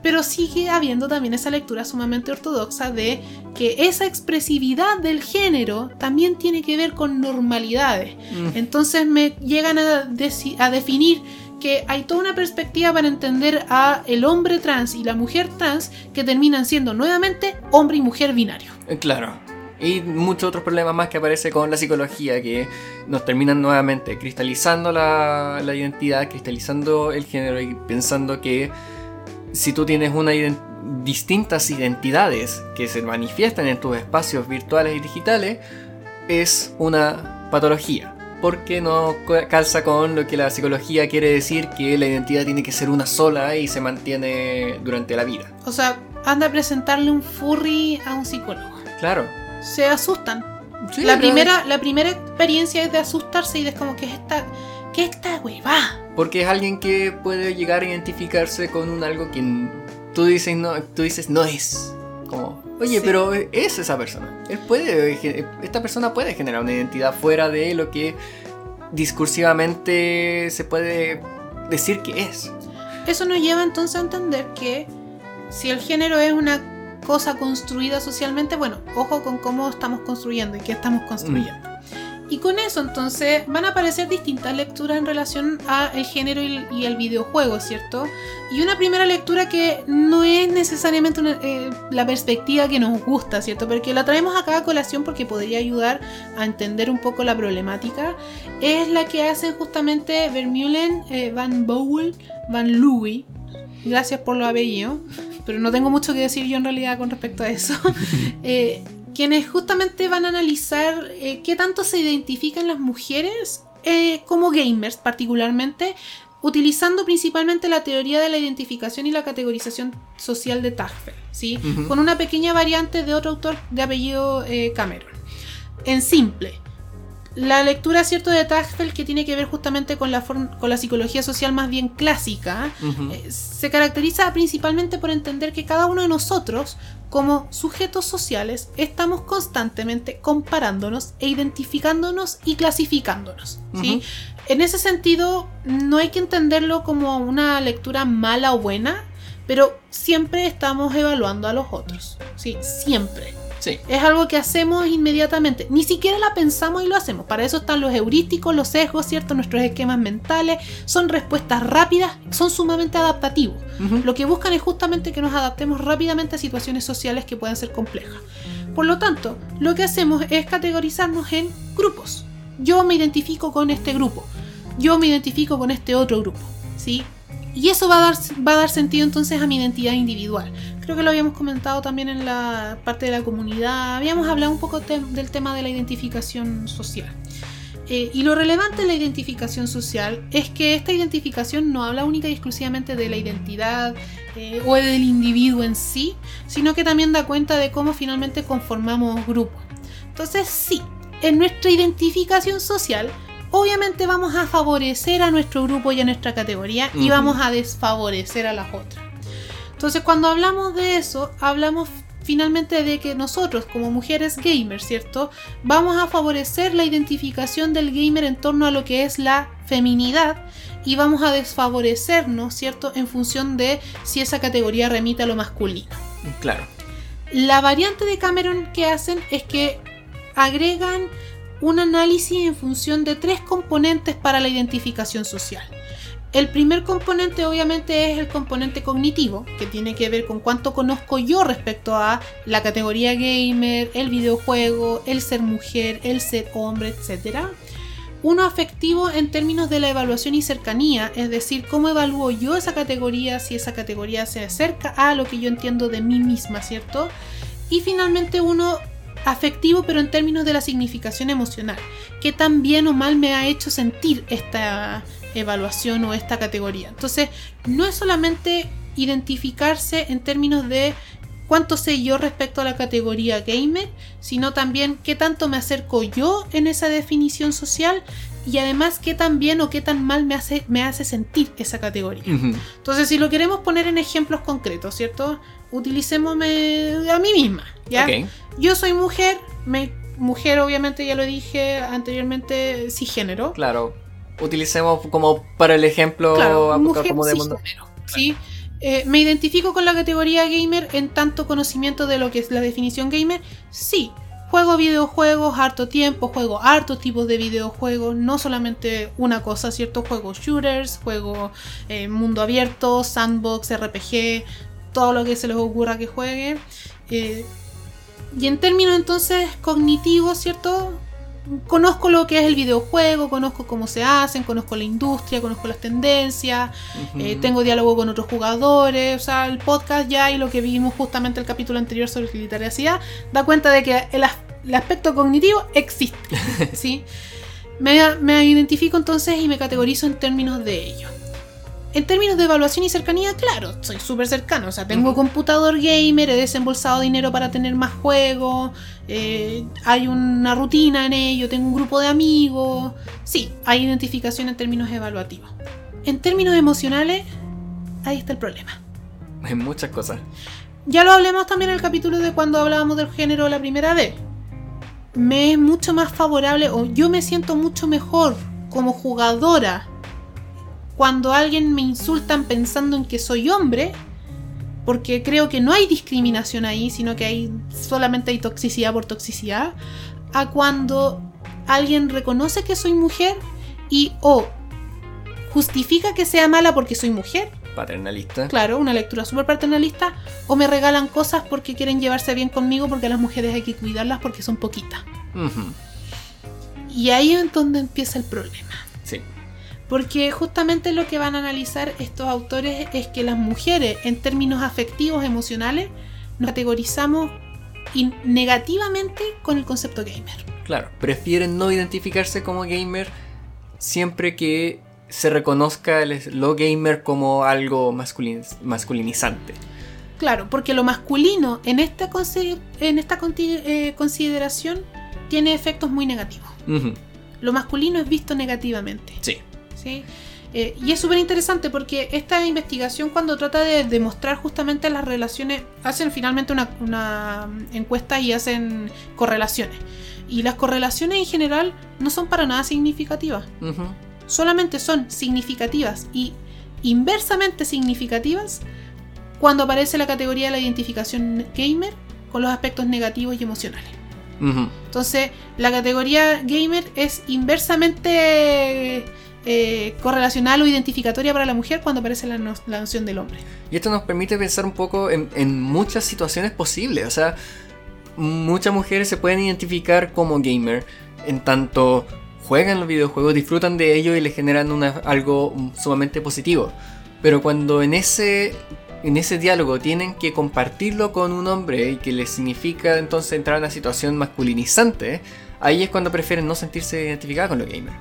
Pero sigue habiendo también esa lectura sumamente ortodoxa de que esa expresividad del género también tiene que ver con normalidades. Mm. Entonces me llegan a, a definir que hay toda una perspectiva para entender a el hombre trans y la mujer trans que terminan siendo nuevamente hombre y mujer binario. Eh, claro, y muchos otros problemas más que aparece con la psicología que nos terminan nuevamente cristalizando la, identidad, cristalizando el género y pensando que si tú tienes una distintas identidades que se manifiestan en tus espacios virtuales y digitales, es una patología. Porque no calza con lo que la psicología quiere decir que la identidad tiene que ser una sola y se mantiene durante la vida. O sea, anda a presentarle un furry a un psicólogo. Claro, se asustan. la, primera, la primera experiencia es de asustarse y es como que esta, que esta va Porque es alguien que puede llegar a identificarse con un algo que tú dices no, tú dices no es. Como, oye, pero es esa persona. Él puede, esta persona puede generar una identidad fuera de lo que discursivamente se puede decir que es. Eso nos lleva entonces a entender que si el género es una cosa construida socialmente, bueno, ojo con cómo estamos construyendo y qué estamos construyendo. Y con eso entonces van a aparecer distintas lecturas en relación al género y, el videojuego, ¿cierto? Y una primera lectura que no es necesariamente eh, la perspectiva que nos gusta, ¿cierto? Porque la traemos acá a colación porque podría ayudar a entender un poco la problemática, es la que hacen justamente Vermeulen, eh, Van Bowl, Van Louis, gracias por lo apellido, pero no tengo mucho que decir yo en realidad con respecto a eso. Eh, quienes justamente van a analizar eh, qué tanto se identifican las mujeres eh, como gamers particularmente, utilizando principalmente la teoría de la identificación y la categorización social de Tagfel, ¿sí? con una pequeña variante de otro autor de apellido Cameron. En simple, la lectura, cierto, de Tagfeld, que tiene que ver justamente con la, con la psicología social más bien clásica, eh, se caracteriza principalmente por entender que cada uno de nosotros, como sujetos sociales, estamos constantemente comparándonos e identificándonos y clasificándonos. En ese sentido, no hay que entenderlo como una lectura mala o buena, pero siempre estamos evaluando a los otros. ¿sí? Siempre. Es algo que hacemos inmediatamente. Ni siquiera la pensamos y lo hacemos. Para eso están los heurísticos, los sesgos, ¿cierto? Nuestros esquemas mentales. Son respuestas rápidas, son sumamente adaptativos. Lo que buscan es justamente que nos adaptemos rápidamente a situaciones sociales que puedan ser complejas. Por lo tanto, lo que hacemos es categorizarnos en grupos. Yo me identifico con este grupo. Yo me identifico con este otro grupo. ¿Sí? Y eso va a, dar, va a dar sentido entonces a mi identidad individual. Creo que lo habíamos comentado también en la parte de la comunidad. Habíamos hablado un poco del tema de la identificación social. Eh, y lo relevante de la identificación social es que esta identificación no habla única y exclusivamente de la identidad eh, o del individuo en sí, sino que también da cuenta de cómo finalmente conformamos grupos. Entonces sí, en nuestra identificación social, obviamente vamos a favorecer a nuestro grupo y a nuestra categoría y vamos a desfavorecer a las otras. Entonces cuando hablamos de eso, hablamos finalmente de que nosotros como mujeres gamers, ¿cierto? Vamos a favorecer la identificación del gamer en torno a lo que es la feminidad y vamos a desfavorecernos, ¿cierto? En función de si esa categoría remite a lo masculino. Claro. La variante de Cameron que hacen es que agregan un análisis en función de tres componentes para la identificación social. El primer componente obviamente es el componente cognitivo, que tiene que ver con cuánto conozco yo respecto a la categoría gamer, el videojuego, el ser mujer, el ser hombre, etc. Uno afectivo en términos de la evaluación y cercanía, es decir, cómo evalúo yo esa categoría, si esa categoría se acerca a lo que yo entiendo de mí misma, ¿cierto? Y finalmente uno afectivo, pero en términos de la significación emocional, que tan bien o mal me ha hecho sentir esta evaluación o esta categoría. Entonces, no es solamente identificarse en términos de cuánto sé yo respecto a la categoría gamer, sino también qué tanto me acerco yo en esa definición social y además qué tan bien o qué tan mal me hace, me hace sentir esa categoría. Entonces, si lo queremos poner en ejemplos concretos, ¿cierto? Utilicémosme a mí misma, ¿ya? Yo soy mujer, me- mujer obviamente ya lo dije anteriormente, cisgénero. Claro. Utilicemos como para el ejemplo Claro, a- mujer como de mundo. ¿sí? Eh, ¿Me identifico con la categoría gamer en tanto conocimiento de lo que es la definición gamer? Sí. Juego videojuegos harto tiempo, juego harto tipos de videojuegos, no solamente una cosa, ¿cierto? Juego shooters, juego eh, mundo abierto, sandbox, RPG, todo lo que se les ocurra que juegue. Eh, y en términos entonces cognitivos, ¿cierto? Conozco lo que es el videojuego, conozco cómo se hacen, conozco la industria, conozco las tendencias, eh, tengo diálogo con otros jugadores, o sea, el podcast ya y lo que vimos justamente el capítulo anterior sobre literacidad da cuenta de que el, as- el aspecto cognitivo existe, ¿sí? Me, me identifico entonces y me categorizo en términos de ello. En términos de evaluación y cercanía, claro, soy súper cercano. O sea, tengo computador gamer, he desembolsado dinero para tener más juegos, eh, hay una rutina en ello, tengo un grupo de amigos. Sí, hay identificación en términos evaluativos. En términos emocionales, ahí está el problema. Hay muchas cosas. Ya lo hablemos también en el capítulo de cuando hablábamos del género la primera vez. Me es mucho más favorable, o yo me siento mucho mejor como jugadora cuando alguien me insultan pensando en que soy hombre, porque creo que no hay discriminación ahí, sino que hay solamente hay toxicidad por toxicidad, a cuando alguien reconoce que soy mujer y o justifica que sea mala porque soy mujer Paternalista. Claro, una lectura súper paternalista. O me regalan cosas porque quieren llevarse bien conmigo porque a las mujeres hay que cuidarlas porque son poquitas. Y ahí es donde empieza el problema. Porque justamente lo que van a analizar estos autores es que las mujeres, en términos afectivos, emocionales, nos categorizamos negativamente con el concepto gamer. Claro. Prefieren no identificarse como gamer siempre que se reconozca el- lo gamer como algo masculin- masculinizante. Claro, porque lo masculino en esta, en esta eh, consideración tiene efectos muy negativos. Lo masculino es visto negativamente. Sí. ¿Sí? Eh, y es súper interesante porque esta investigación cuando trata de demostrar justamente las relaciones, hacen finalmente una, una encuesta y hacen correlaciones. Y las correlaciones en general no son para nada significativas, solamente son significativas y inversamente significativas cuando aparece la categoría de la identificación gamer con los aspectos negativos y emocionales. Entonces, la categoría gamer es inversamente eh, correlacional o identificatoria para la mujer cuando aparece la, no- la noción del hombre. Y esto nos permite pensar un poco en, muchas situaciones posibles. O sea, muchas mujeres se pueden identificar como gamer en tanto juegan los videojuegos, disfrutan de ellos y les generan algo sumamente positivo. Pero cuando en ese, diálogo tienen que compartirlo con un hombre y que les significa entonces entrar en una situación masculinizante, ahí es cuando prefieren no sentirse identificada con lo gamer.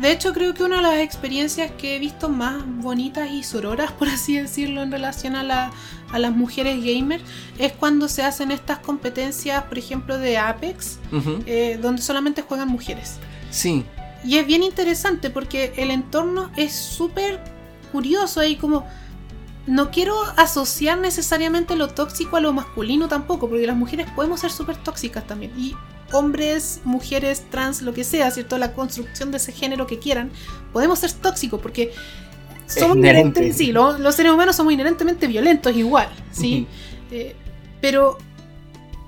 De hecho, creo que una de las experiencias que he visto más bonitas y sororas, por así decirlo, en relación a, la, a las mujeres gamers, es cuando se hacen estas competencias, por ejemplo, de Apex, eh, donde solamente juegan mujeres. Sí, Y es bien interesante porque el entorno es súper curioso ahí como... No quiero asociar necesariamente lo tóxico a lo masculino tampoco, porque las mujeres podemos ser súper tóxicas también. Y hombres, mujeres, trans, lo que sea, ¿cierto? La construcción de ese género que quieran, podemos ser tóxicos porque somos inherente. inherentes- sí, lo- los seres humanos somos inherentemente violentos igual, ¿sí? Eh, pero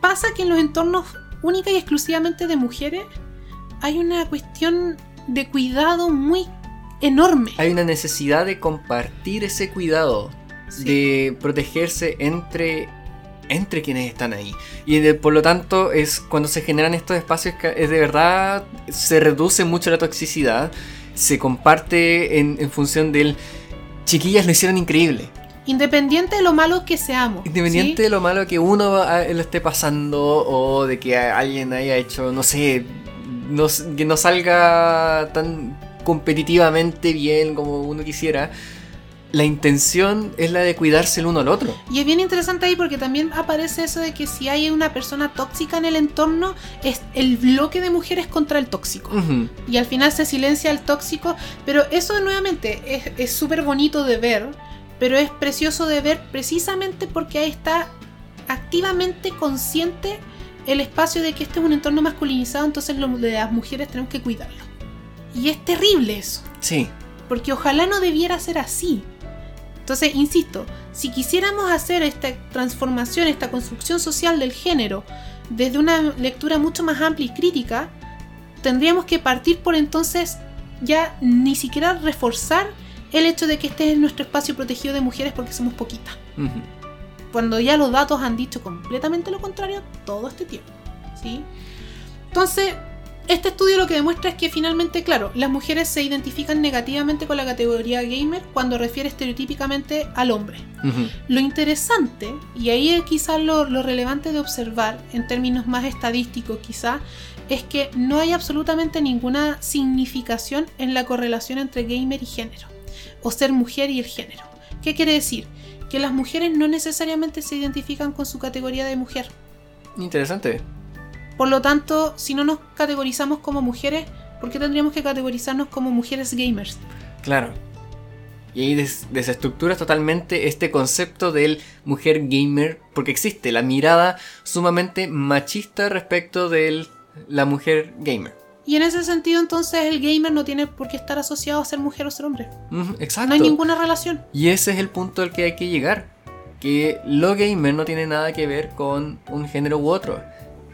pasa que en los entornos única y exclusivamente de mujeres hay una cuestión de cuidado muy enorme. hay una necesidad de compartir ese cuidado, Sí. de protegerse entre entre quienes están ahí. Y de- por lo tanto, es cuando se generan estos espacios que es de verdad se reduce mucho la toxicidad, se comparte en, en función del chiquillas lo hicieron increíble. Independiente de lo malo que seamos. Independiente ¿sí? de lo malo que uno lo esté pasando o de que alguien haya hecho, no sé, no que no salga tan competitivamente bien como uno quisiera, la intención es la de cuidarse el uno al otro. Y es bien interesante ahí porque también aparece eso de que si hay una persona tóxica en el entorno, es el bloque de mujeres contra el tóxico. Y al final se silencia el tóxico, pero eso nuevamente es- es súper bonito de ver, pero es precioso de ver precisamente porque ahí está activamente consciente el espacio de que este es un entorno masculinizado, entonces lo de las mujeres tenemos que cuidarlo. Y es terrible eso, Sí, porque ojalá no debiera ser así. Entonces, insisto, si quisiéramos hacer esta transformación, esta construcción social del género desde una lectura mucho más amplia y crítica, tendríamos que partir por entonces ya ni siquiera reforzar el hecho de que este es nuestro espacio protegido de mujeres porque somos poquitas. Cuando ya los datos han dicho completamente lo contrario todo este tiempo. ¿sí? Entonces, este estudio lo que demuestra es que finalmente, claro, las mujeres se identifican negativamente con la categoría gamer cuando refiere estereotípicamente al hombre. Lo interesante, y ahí es quizás lo, lo relevante de observar en términos más estadísticos quizá, es que no hay absolutamente ninguna significación en la correlación entre gamer y género, o ser mujer y el género. ¿Qué quiere decir? Que las mujeres no necesariamente se identifican con su categoría de mujer. Interesante. Por lo tanto, si no nos categorizamos como mujeres, ¿por qué tendríamos que categorizarnos como mujeres gamers? Claro. Y ahí des- desestructuras totalmente este concepto del mujer gamer, porque existe la mirada sumamente machista respecto de la mujer gamer. Y en ese sentido, entonces, el gamer no tiene por qué estar asociado a ser mujer o ser hombre. Exacto. No hay ninguna relación. Y ese es el punto al que hay que llegar. Que lo gamer no tiene nada que ver con un género u otro.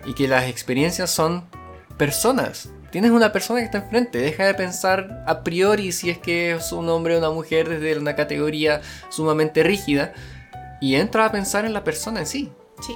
Y que las experiencias son personas. Tienes una persona que está enfrente. Deja de pensar a priori si es que es un hombre o una mujer desde una categoría sumamente rígida. Y entra a pensar en la persona en sí. Sí.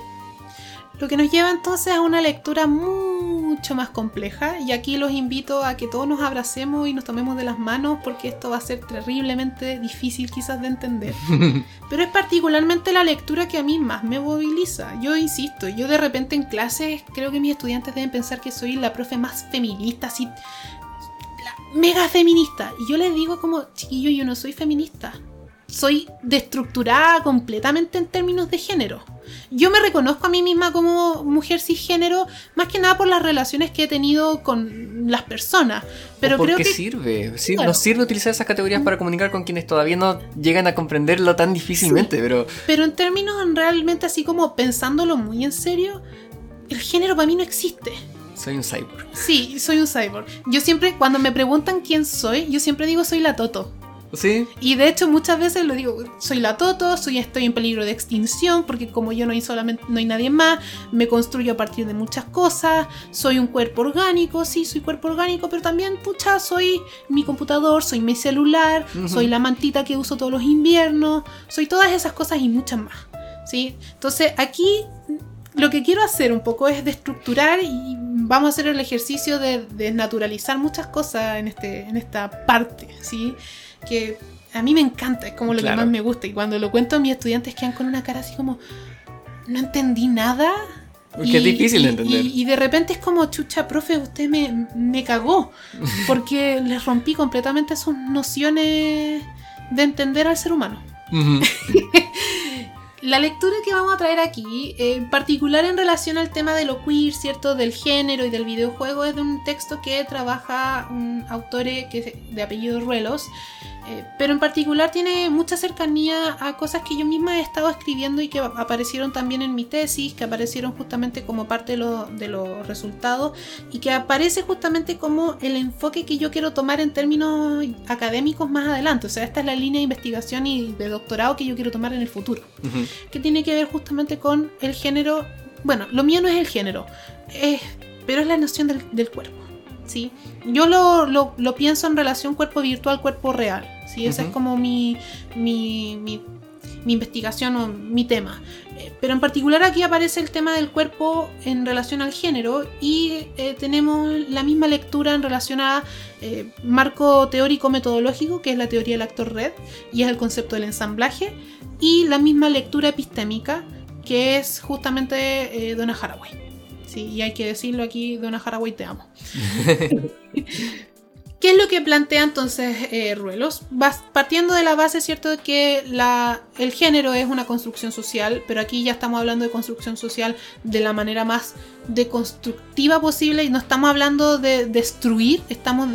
Lo que nos lleva entonces a una lectura mucho más compleja y aquí los invito a que todos nos abracemos y nos tomemos de las manos porque esto va a ser terriblemente difícil quizás de entender. Pero es particularmente la lectura que a mí más me moviliza. Yo insisto, yo de repente en clases creo que mis estudiantes deben pensar que soy la profe más feminista, así, mega feminista. Y yo les digo como, chiquillo, yo no soy feminista. Soy destructurada completamente en términos de género. Yo me reconozco a mí misma como mujer cisgénero, más que nada por las relaciones que he tenido con las personas. Pero ¿O por creo qué que sirve? Sí, Claro. Nos sirve utilizar esas categorías para comunicar con quienes todavía no llegan a comprenderlo tan difícilmente, pero Pero en términos realmente así como pensándolo muy en serio, el género para mí no existe. soy un cyborg. Sí, soy un cyborg. Yo siempre, cuando me preguntan quién soy, yo siempre digo soy la Toto. ¿Sí? Y de hecho muchas veces lo digo, soy la Toto, soy, estoy en peligro de extinción, porque como yo no hay solamente, no hay nadie más, me construyo a partir de muchas cosas, soy un cuerpo orgánico, sí, soy cuerpo orgánico, pero también, pucha, soy mi computador, soy mi celular, soy la mantita que uso todos los inviernos, soy todas esas cosas y muchas más. ¿sí? Entonces aquí lo que quiero hacer un poco es destructurar y vamos a hacer el ejercicio de desnaturalizar muchas cosas en, este, en esta parte, ¿sí? Que a mí me encanta, es como lo Claro. que más me gusta. Y cuando lo cuento a mis estudiantes quedan con una cara así como, no entendí nada. Porque es difícil de entender. Y, y de repente es como, chucha, profe, usted me, me cagó. Porque les rompí completamente sus nociones de entender al ser humano. La lectura que vamos a traer aquí, eh, en particular en relación al tema de lo queer, ¿cierto? Del género y del videojuego, es de un texto que trabaja un autor que de apellido Ruelos, eh, pero en particular tiene mucha cercanía a cosas que yo misma he estado escribiendo y que aparecieron también en mi tesis, que aparecieron justamente como parte de, lo- de los resultados y que aparece justamente como el enfoque que yo quiero tomar en términos académicos más adelante. O sea, esta es la línea de investigación y de doctorado que yo quiero tomar en el futuro que tiene que ver justamente con el género. Bueno, lo mío no es el género, es- pero es la noción del, del cuerpo. ¿Sí? Yo lo, lo- lo pienso en relación cuerpo virtual, cuerpo real. ¿sí? Esa es como mi, mi, mi- mi investigación o mi tema. Eh, Pero en particular aquí aparece el tema del cuerpo en relación al género y eh, tenemos la misma lectura en relación a eh, marco teórico metodológico, que es la teoría del actor red, y es el concepto del ensamblaje, y la misma lectura epistémica, que es justamente Donna Haraway. Y hay que decirlo aquí, Donna Haraway, te amo. ¿Qué es lo que plantea entonces eh, Ruelos? Partiendo de la base, ¿cierto?, de que el género es una construcción social, pero aquí ya estamos hablando de construcción social de la manera más deconstructiva posible y no estamos hablando de destruir, estamos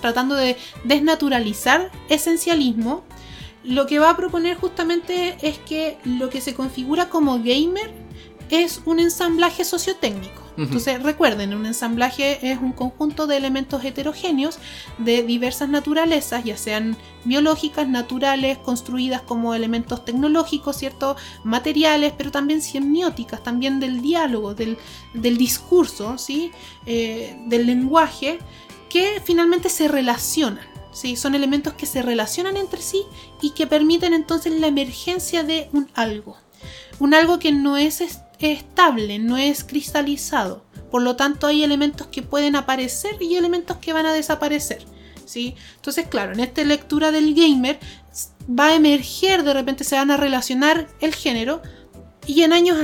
tratando de desnaturalizar esencialismo. Lo que va a proponer justamente es que lo que se configura como gamer es un ensamblaje sociotécnico. Entonces recuerden, un ensamblaje es un conjunto de elementos heterogéneos de diversas naturalezas, ya sean biológicas, naturales, construidas como elementos tecnológicos, ¿cierto? Materiales, pero también semióticas, también del diálogo, del, del discurso, ¿sí? Eh, del lenguaje, que finalmente se relacionan. ¿sí? Son elementos que se relacionan entre sí y que permiten entonces la emergencia de un algo. Un algo que no es est- estable, no es cristalizado. Por lo tanto, hay elementos que pueden aparecer y elementos que van a desaparecer. ¿sí? Entonces, claro, en esta lectura del gamer va a emerger, de repente se van a relacionar el género y en años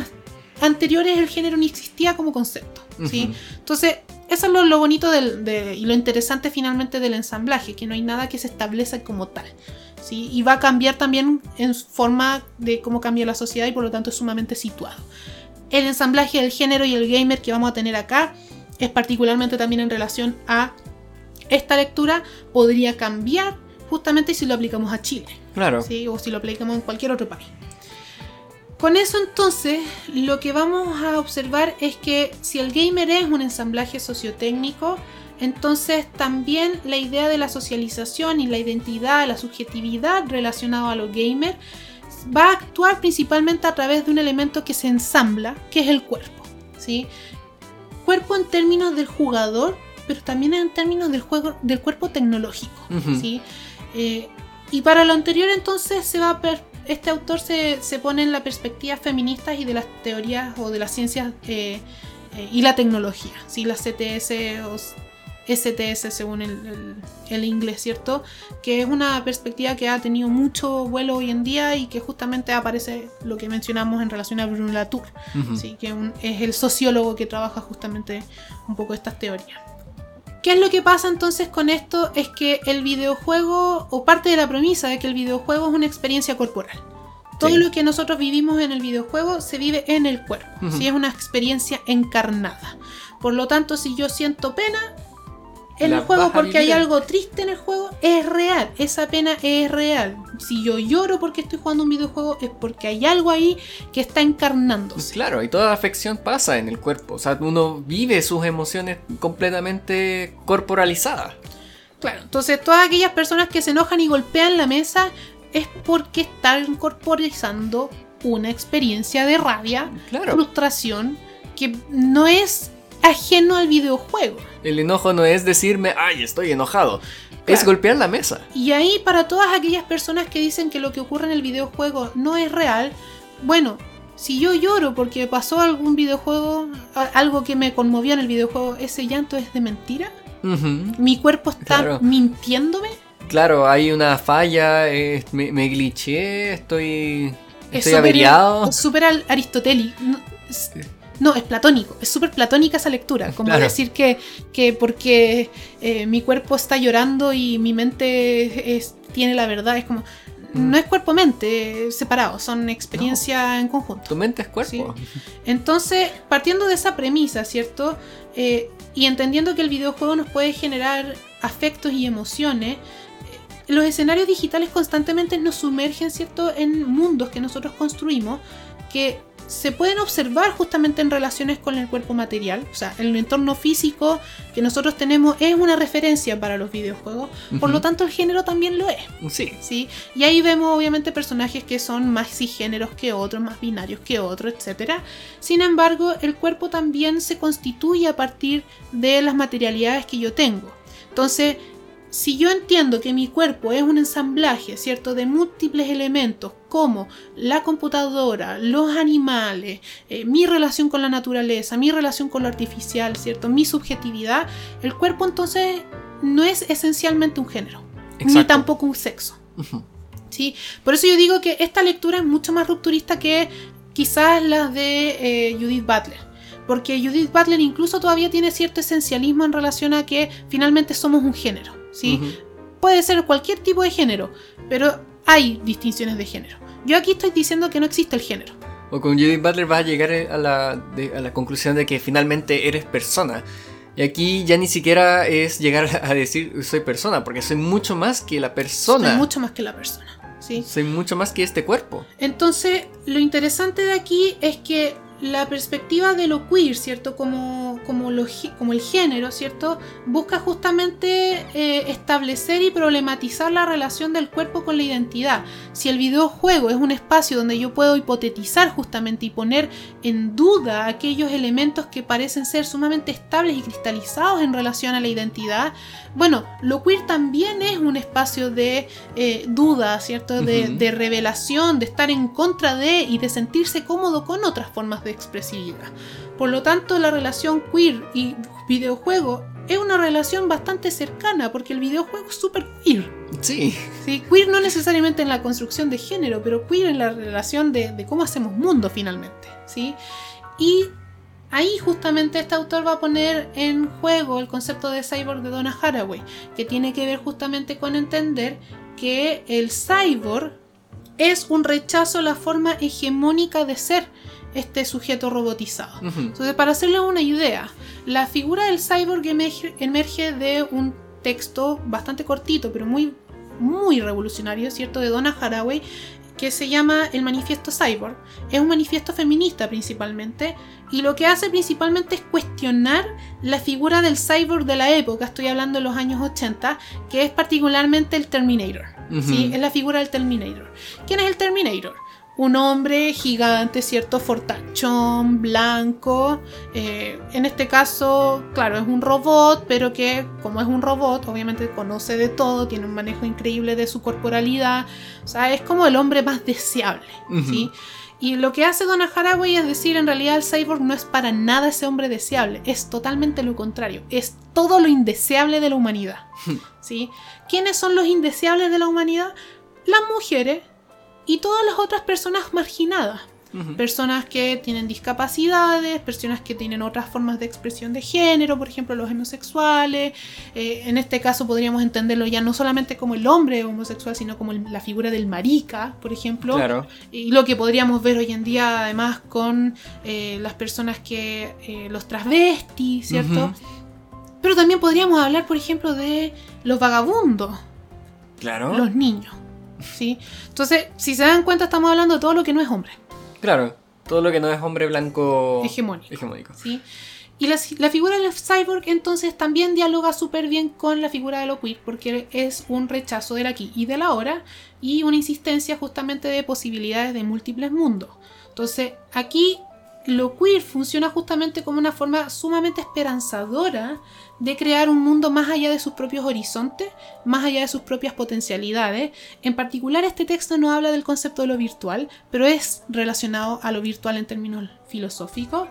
anteriores el género ni existía como concepto. ¿sí? Ujú. Entonces, eso es lo, lo bonito del- de- y lo interesante finalmente del ensamblaje, que no hay nada que se establezca como tal. ¿sí? Y va a cambiar también en forma de cómo cambia la sociedad y por lo tanto es sumamente situado. El ensamblaje del género y el gamer que vamos a tener acá es particularmente también en relación a esta lectura, podría cambiar justamente si lo aplicamos a Chile. Claro. ¿sí? o si lo aplicamos en cualquier otro país. Con eso entonces, lo que vamos a observar es que si el gamer es un ensamblaje sociotécnico, entonces también la idea de la socialización y la identidad, la subjetividad relacionada a los gamers va a actuar principalmente a través de un elemento que se ensambla, que es el cuerpo. ¿sí? Cuerpo en términos del jugador, pero también en términos del, juego, del cuerpo tecnológico. ¿sí? Eh, y para lo anterior entonces se va a este autor se, se pone en la perspectiva feminista y de las teorías o de las ciencias eh, eh, y la tecnología, ¿sí? las CTS o STS según el, el- el inglés, ¿cierto? Que es una perspectiva que ha tenido mucho vuelo hoy en día y que justamente aparece lo que mencionamos en relación a Bruno Latour, que un- es el sociólogo que trabaja justamente un poco estas teorías. ¿Qué es lo que pasa entonces con esto? Es que el videojuego, o parte de la premisa de que el videojuego es una experiencia corporal. Todo Sí. lo que nosotros vivimos en el videojuego se vive en el cuerpo. ¿sí? es una experiencia encarnada. Por lo tanto, si yo siento pena en el juego porque hay algo triste en el juego, es real, esa pena es real. Si yo lloro porque estoy jugando un videojuego, es porque hay algo ahí que está encarnándose. Claro, y toda afección pasa en el cuerpo. O sea, uno vive sus emociones completamente corporalizadas. Claro, entonces todas aquellas personas que se enojan y golpean la mesa es porque están corporizando una experiencia de rabia, Claro. frustración, que no es ajeno al videojuego. El enojo no es decirme, ay, estoy enojado. Es golpear la mesa. Y ahí para todas aquellas personas que dicen que lo que ocurre en el videojuego no es real, bueno, si yo lloro porque pasó algún videojuego, algo que me conmovió en el videojuego, ese llanto es de mentira. Mi cuerpo está Claro. mintiéndome. Claro, hay una falla, eh, me, me glitché, estoy, Es estoy súper- averiado. es súper aristotélico. No, es- No, es platónico, es súper platónica esa lectura, como Claro. decir que, que porque eh, mi cuerpo está llorando y mi mente es- tiene la verdad, es como... Mm. No es cuerpo-mente separado, son experiencia en conjunto. Tu mente es cuerpo. Entonces, partiendo de esa premisa, ¿cierto? Eh, y entendiendo que el videojuego nos puede generar afectos y emociones, eh, los escenarios digitales constantemente nos sumergen, ¿cierto?, en mundos que nosotros construimos que se pueden observar justamente en relaciones con el cuerpo material. O sea, el entorno físico que nosotros tenemos es una referencia para los videojuegos. Por lo tanto, el género también lo es. Sí. ¿sí? Y ahí vemos obviamente personajes que son más cisgéneros que otros, más binarios que otros, etc. Sin embargo, el cuerpo también se constituye a partir de las materialidades que yo tengo. Entonces, si yo entiendo que mi cuerpo es un ensamblaje, ¿cierto?, de múltiples elementos como la computadora, los animales, eh, mi relación con la naturaleza, mi relación con lo artificial, ¿cierto?, mi subjetividad, el cuerpo entonces no es esencialmente un género, ni tampoco un sexo. ¿sí? Por eso yo digo que esta lectura es mucho más rupturista que quizás las de eh, Judith Butler. Porque Judith Butler incluso todavía tiene cierto esencialismo en relación a que finalmente somos un género. ¿Sí? Puede ser cualquier tipo de género, pero hay distinciones de género. Yo aquí estoy diciendo que no existe el género. O con Judith Butler vas a llegar a la, de- a la conclusión de que finalmente eres persona. Y aquí ya ni siquiera es llegar a decir soy persona, porque soy mucho más que la persona. Soy mucho más que la persona. ¿sí? Soy mucho más que este cuerpo. Entonces, lo interesante de aquí es que la perspectiva de lo queer, ¿cierto? Como, como, lo gé- como el género, ¿cierto? Busca justamente eh, establecer y problematizar la relación del cuerpo con la identidad. Si el videojuego es un espacio donde yo puedo hipotetizar justamente y poner en duda aquellos elementos que parecen ser sumamente estables y cristalizados en relación a la identidad, bueno, lo queer también es un espacio de eh, duda, ¿cierto? De, de revelación, de estar en contra de y de sentirse cómodo con otras formas de expresividad. Por lo tanto, la relación queer y videojuego es una relación bastante cercana porque el videojuego es súper queer. Sí. ¿sí? Queer no necesariamente en la construcción de género, pero queer en la relación de, de cómo hacemos mundo finalmente. ¿sí? Y ahí justamente este autor va a poner en juego el concepto de cyborg de Donna Haraway, que tiene que ver justamente con entender que el cyborg es un rechazo a la forma hegemónica de ser este sujeto robotizado. Entonces, para hacerle una idea, la figura del cyborg emerge, emerge de un texto bastante cortito, pero muy, muy revolucionario, ¿cierto? De Donna Haraway, que se llama El Manifiesto Cyborg. Es un manifiesto feminista principalmente, y lo que hace principalmente es cuestionar la figura del cyborg de la época, estoy hablando de los años 80, que es particularmente el Terminator. ¿sí? Es la figura del Terminator. ¿Quién es el Terminator? Un hombre gigante, ¿cierto? Fortachón, blanco. eh, en este caso, claro, es un robot, pero que como es un robot, obviamente conoce de todo, tiene un manejo increíble de su corporalidad. O sea, es como el hombre más deseable, ¿sí? Y lo que hace Donna Haraway es decir, en realidad el cyborg no es para nada ese hombre deseable, es totalmente lo contrario, es todo lo indeseable de la humanidad. ¿sí? ¿Quiénes son los indeseables de la humanidad? Las mujeres y todas las otras personas marginadas. Personas que tienen discapacidades, personas que tienen otras formas de expresión de género, por ejemplo los homosexuales. Eh, en este caso podríamos entenderlo ya no solamente como el hombre homosexual, sino como el- la figura del marica, por ejemplo. Claro. Y lo que podríamos ver hoy en día además con eh, las personas que eh, los transvestis, ¿cierto? Ujú. Pero también podríamos hablar, por ejemplo, de los vagabundos, Claro. los niños. ¿Sí? Entonces, si se dan cuenta, estamos hablando de todo lo que no es hombre, Claro. Todo lo que no es hombre blanco hegemónico. hegemónico. ¿sí? Y la, la figura del cyborg entonces también dialoga súper bien con la figura de lo queer, porque es un rechazo del aquí y del ahora y una insistencia justamente de posibilidades de múltiples mundos. Entonces, aquí lo queer funciona justamente como una forma sumamente esperanzadora de crear un mundo más allá de sus propios horizontes, más allá de sus propias potencialidades. En particular, este texto no habla del concepto de lo virtual, pero es relacionado a lo virtual en términos filosóficos.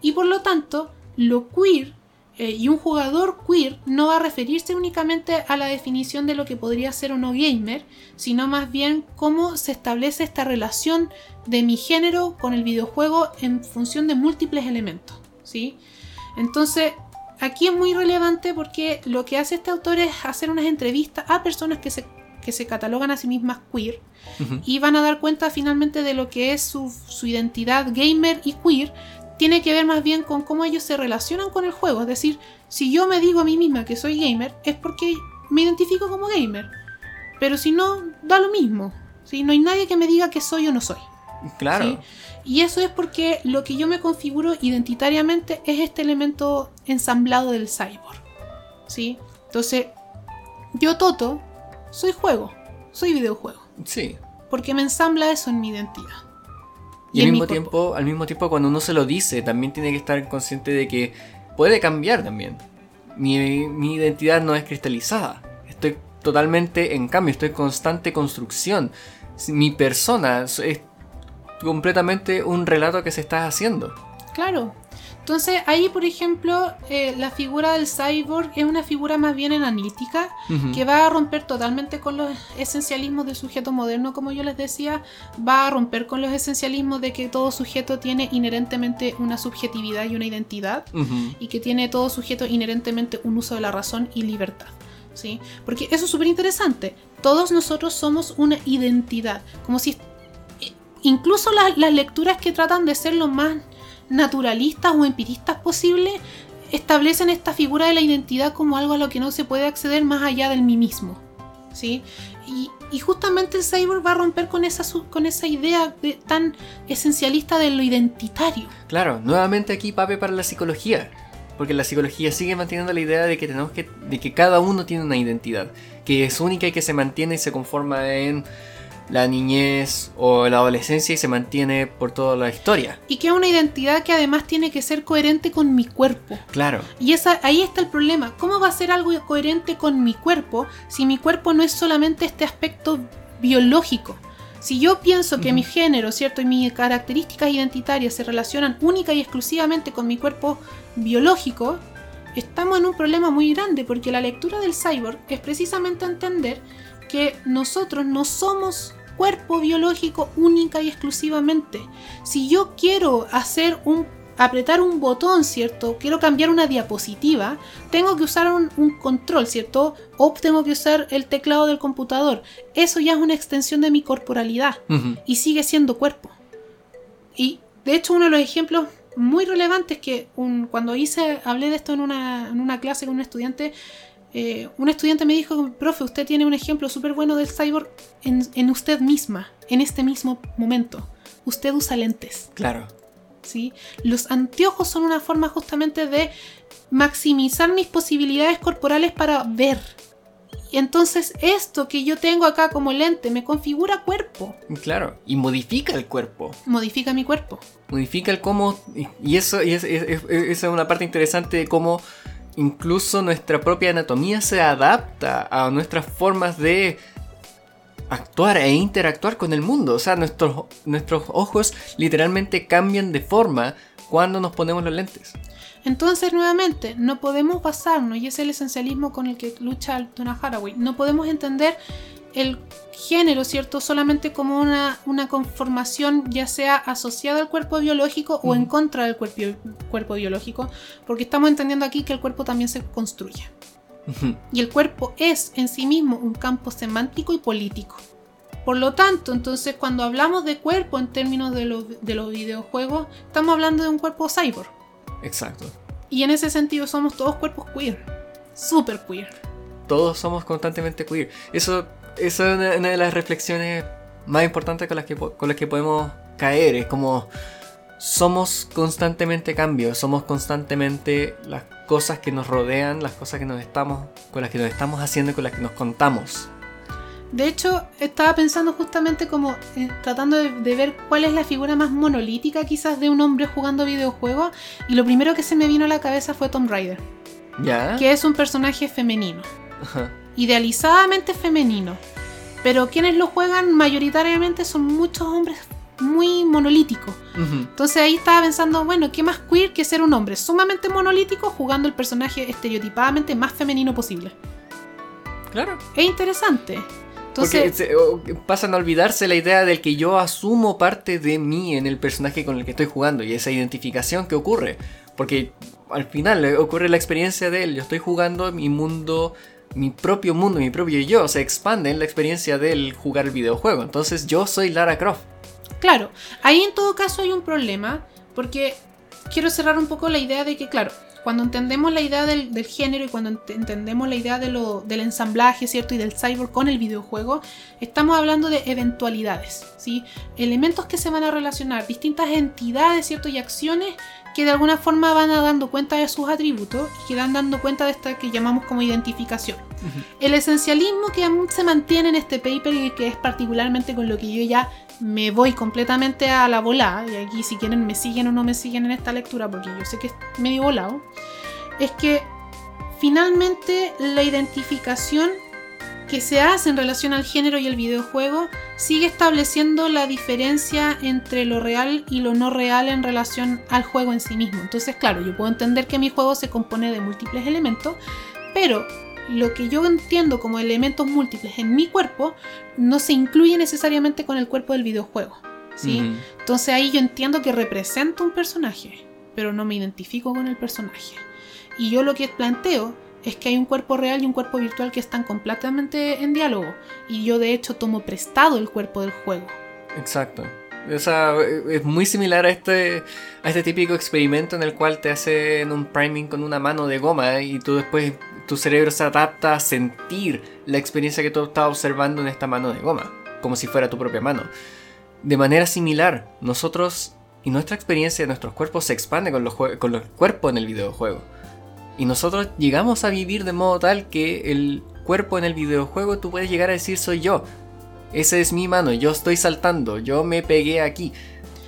Y por lo tanto, lo queer Eh, y un jugador queer no va a referirse únicamente a la definición de lo que podría ser o no gamer, sino más bien cómo se establece esta relación de mi género con el videojuego en función de múltiples elementos. ¿sí? Entonces, aquí es muy relevante porque lo que hace este autor es hacer unas entrevistas a personas que se, que se catalogan a sí mismas queer y van a dar cuenta finalmente de lo que es su, su identidad gamer y queer tiene que ver más bien con cómo ellos se relacionan con el juego. Es decir, si yo me digo a mí misma que soy gamer, es porque me identifico como gamer. Pero si no, da lo mismo. ¿sí? No hay nadie que me diga que soy o no soy. Claro. ¿sí? Y eso es porque lo que yo me configuro identitariamente es este elemento ensamblado del cyborg. ¿sí? Entonces, yo Toto, soy juego, soy videojuego. Sí. Porque me ensambla eso en mi identidad. Y, al mi mismo tiempo, al mismo tiempo cuando uno se lo dice, también tiene que estar consciente de que puede cambiar también. Mi, mi identidad no es cristalizada. Estoy totalmente en cambio, estoy en constante construcción. Mi persona es completamente un relato que se está haciendo. Claro. Entonces ahí, por ejemplo, eh, la figura del cyborg es una figura más bien analítica que va a romper totalmente con los esencialismos del sujeto moderno, como yo les decía, va a romper con los esencialismos de que todo sujeto tiene inherentemente una subjetividad y una identidad y que tiene todo sujeto inherentemente un uso de la razón y libertad. ¿sí? Porque eso es súper interesante. Todos nosotros somos una identidad. Como si. Incluso las, las lecturas que tratan de ser lo más naturalistas o empiristas posible establecen esta figura de la identidad como algo a lo que no se puede acceder más allá del mí mismo. ¿sí? Y, justamente el va a romper con esa, con esa idea de- tan esencialista de lo identitario. Claro, nuevamente aquí pape para la psicología. Porque la psicología sigue manteniendo la idea de que tenemos que. de que cada uno tiene una identidad. Que es única y que se mantiene y se conforma en la niñez o la adolescencia y se mantiene por toda la historia. Y que es una identidad que además tiene que ser coherente con mi cuerpo. Claro. Y esa, ahí está el problema. ¿Cómo va a ser algo coherente con mi cuerpo si mi cuerpo no es solamente este aspecto biológico? Si yo pienso que mi género, ¿cierto? Y mis características identitarias se relacionan única y exclusivamente con mi cuerpo biológico, estamos en un problema muy grande porque la lectura del cyborg es precisamente entender que nosotros no somos cuerpo biológico única y exclusivamente. Si yo quiero hacer un apretar un botón, ¿cierto? Quiero cambiar una diapositiva, tengo que usar un, un control, ¿cierto? O tengo que usar el teclado del computador. Eso ya es una extensión de mi corporalidad y sigue siendo cuerpo. Y de hecho uno de los ejemplos muy relevantes que un- cuando hice, hablé de esto en una, en una clase con un estudiante, eh, un estudiante me dijo, profe, usted tiene un ejemplo súper bueno del cyborg en, en usted misma, en este mismo momento. Usted usa lentes. Claro. ¿sí? Los anteojos son una forma justamente de maximizar mis posibilidades corporales para ver. Y entonces esto que yo tengo acá como lente me configura cuerpo, Claro. Y modifica el cuerpo. modifica mi cuerpo. Modifica el cómo. y- eso y es, es- es- esa es una parte interesante de cómo incluso nuestra propia anatomía se adapta a nuestras formas de actuar e interactuar con el mundo. O sea, nuestros, nuestros ojos literalmente cambian de forma cuando nos ponemos los lentes. Entonces, nuevamente, no podemos basarnos, y es el esencialismo con el que lucha Donna Haraway, no podemos entender el género, ¿cierto? Solamente como una, una conformación ya sea asociada al cuerpo biológico o en Ujú. contra del cuerpo, cuerpo biológico, porque estamos entendiendo aquí que el cuerpo también se construye. Y el cuerpo es en sí mismo un campo semántico y político. Por lo tanto, entonces cuando hablamos de cuerpo en términos de los, de los videojuegos, estamos hablando de un cuerpo cyborg. Exacto. Y en ese sentido somos todos cuerpos queer. Super queer. Todos somos constantemente queer. Eso, eso es una, una de las reflexiones más importantes con las, que, con las que podemos caer. Es como somos constantemente cambios, somos constantemente las cosas que nos rodean, las cosas que nos estamos, con las que nos estamos haciendo con las que nos contamos. De hecho, estaba pensando justamente como eh, tratando de, de ver cuál es la figura más monolítica quizás de un hombre jugando videojuegos. Y lo primero que se me vino a la cabeza fue Tomb Raider, ¿Ya? que es un personaje femenino. Ajá. Idealizadamente femenino. Pero quienes lo juegan mayoritariamente son muchos hombres muy monolítico. Ujú. Entonces ahí estaba pensando, bueno, ¿qué más queer que ser un hombre sumamente monolítico jugando el personaje estereotipadamente más femenino posible? Claro. Es interesante. Entonces, pasan a olvidarse la idea del que yo asumo parte de mí en el personaje con el que estoy jugando y esa identificación que ocurre. Porque al final eh, ocurre la experiencia de él. Yo estoy jugando mi mundo, mi propio mundo, mi propio yo. Se expande en la experiencia del jugar el videojuego. Entonces yo soy Lara Croft. claro, ahí en todo caso hay un problema, porque quiero cerrar un poco la idea de que, claro, cuando entendemos la idea del, del género y cuando ent- entendemos la idea de lo- del ensamblaje, ¿cierto? Y del cyborg con el videojuego, estamos hablando de eventualidades, ¿sí? Elementos que se van a relacionar, distintas entidades, ¿cierto? Y acciones que de alguna forma van dando cuenta de sus atributos y que dan dando cuenta de esta que llamamos como identificación. El esencialismo que aún se mantiene en este paper y que es particularmente con lo que yo ya me voy completamente a la volada, y aquí si quieren me siguen o no me siguen en esta lectura porque yo sé que es medio volado, es que finalmente la identificación que se hace en relación al género y el videojuego sigue estableciendo la diferencia entre lo real y lo no real en relación al juego en sí mismo. Entonces, claro, yo puedo entender que mi juego se compone de múltiples elementos, pero lo que yo entiendo como elementos múltiples en mi cuerpo no se incluye necesariamente con el cuerpo del videojuego. ¿sí? Entonces ahí yo entiendo que represento un personaje, pero no me identifico con el personaje. Y yo lo que planteo es que hay un cuerpo real y un cuerpo virtual que están completamente en diálogo. Y yo de hecho tomo prestado el cuerpo del juego. Exacto. Sea, es muy similar a este, a este típico experimento en el cual te hacen un priming con una mano de goma y tú después tu cerebro se adapta a sentir la experiencia que tú estás observando en esta mano de goma, como si fuera tu propia mano. De manera similar, nosotros y nuestra experiencia de nuestros cuerpos se expande con con los cuerpos en el videojuego. Y nosotros llegamos a vivir de modo tal que el cuerpo en el videojuego tú puedes llegar a decir soy yo. Esa es mi mano, yo estoy saltando, yo me pegué aquí.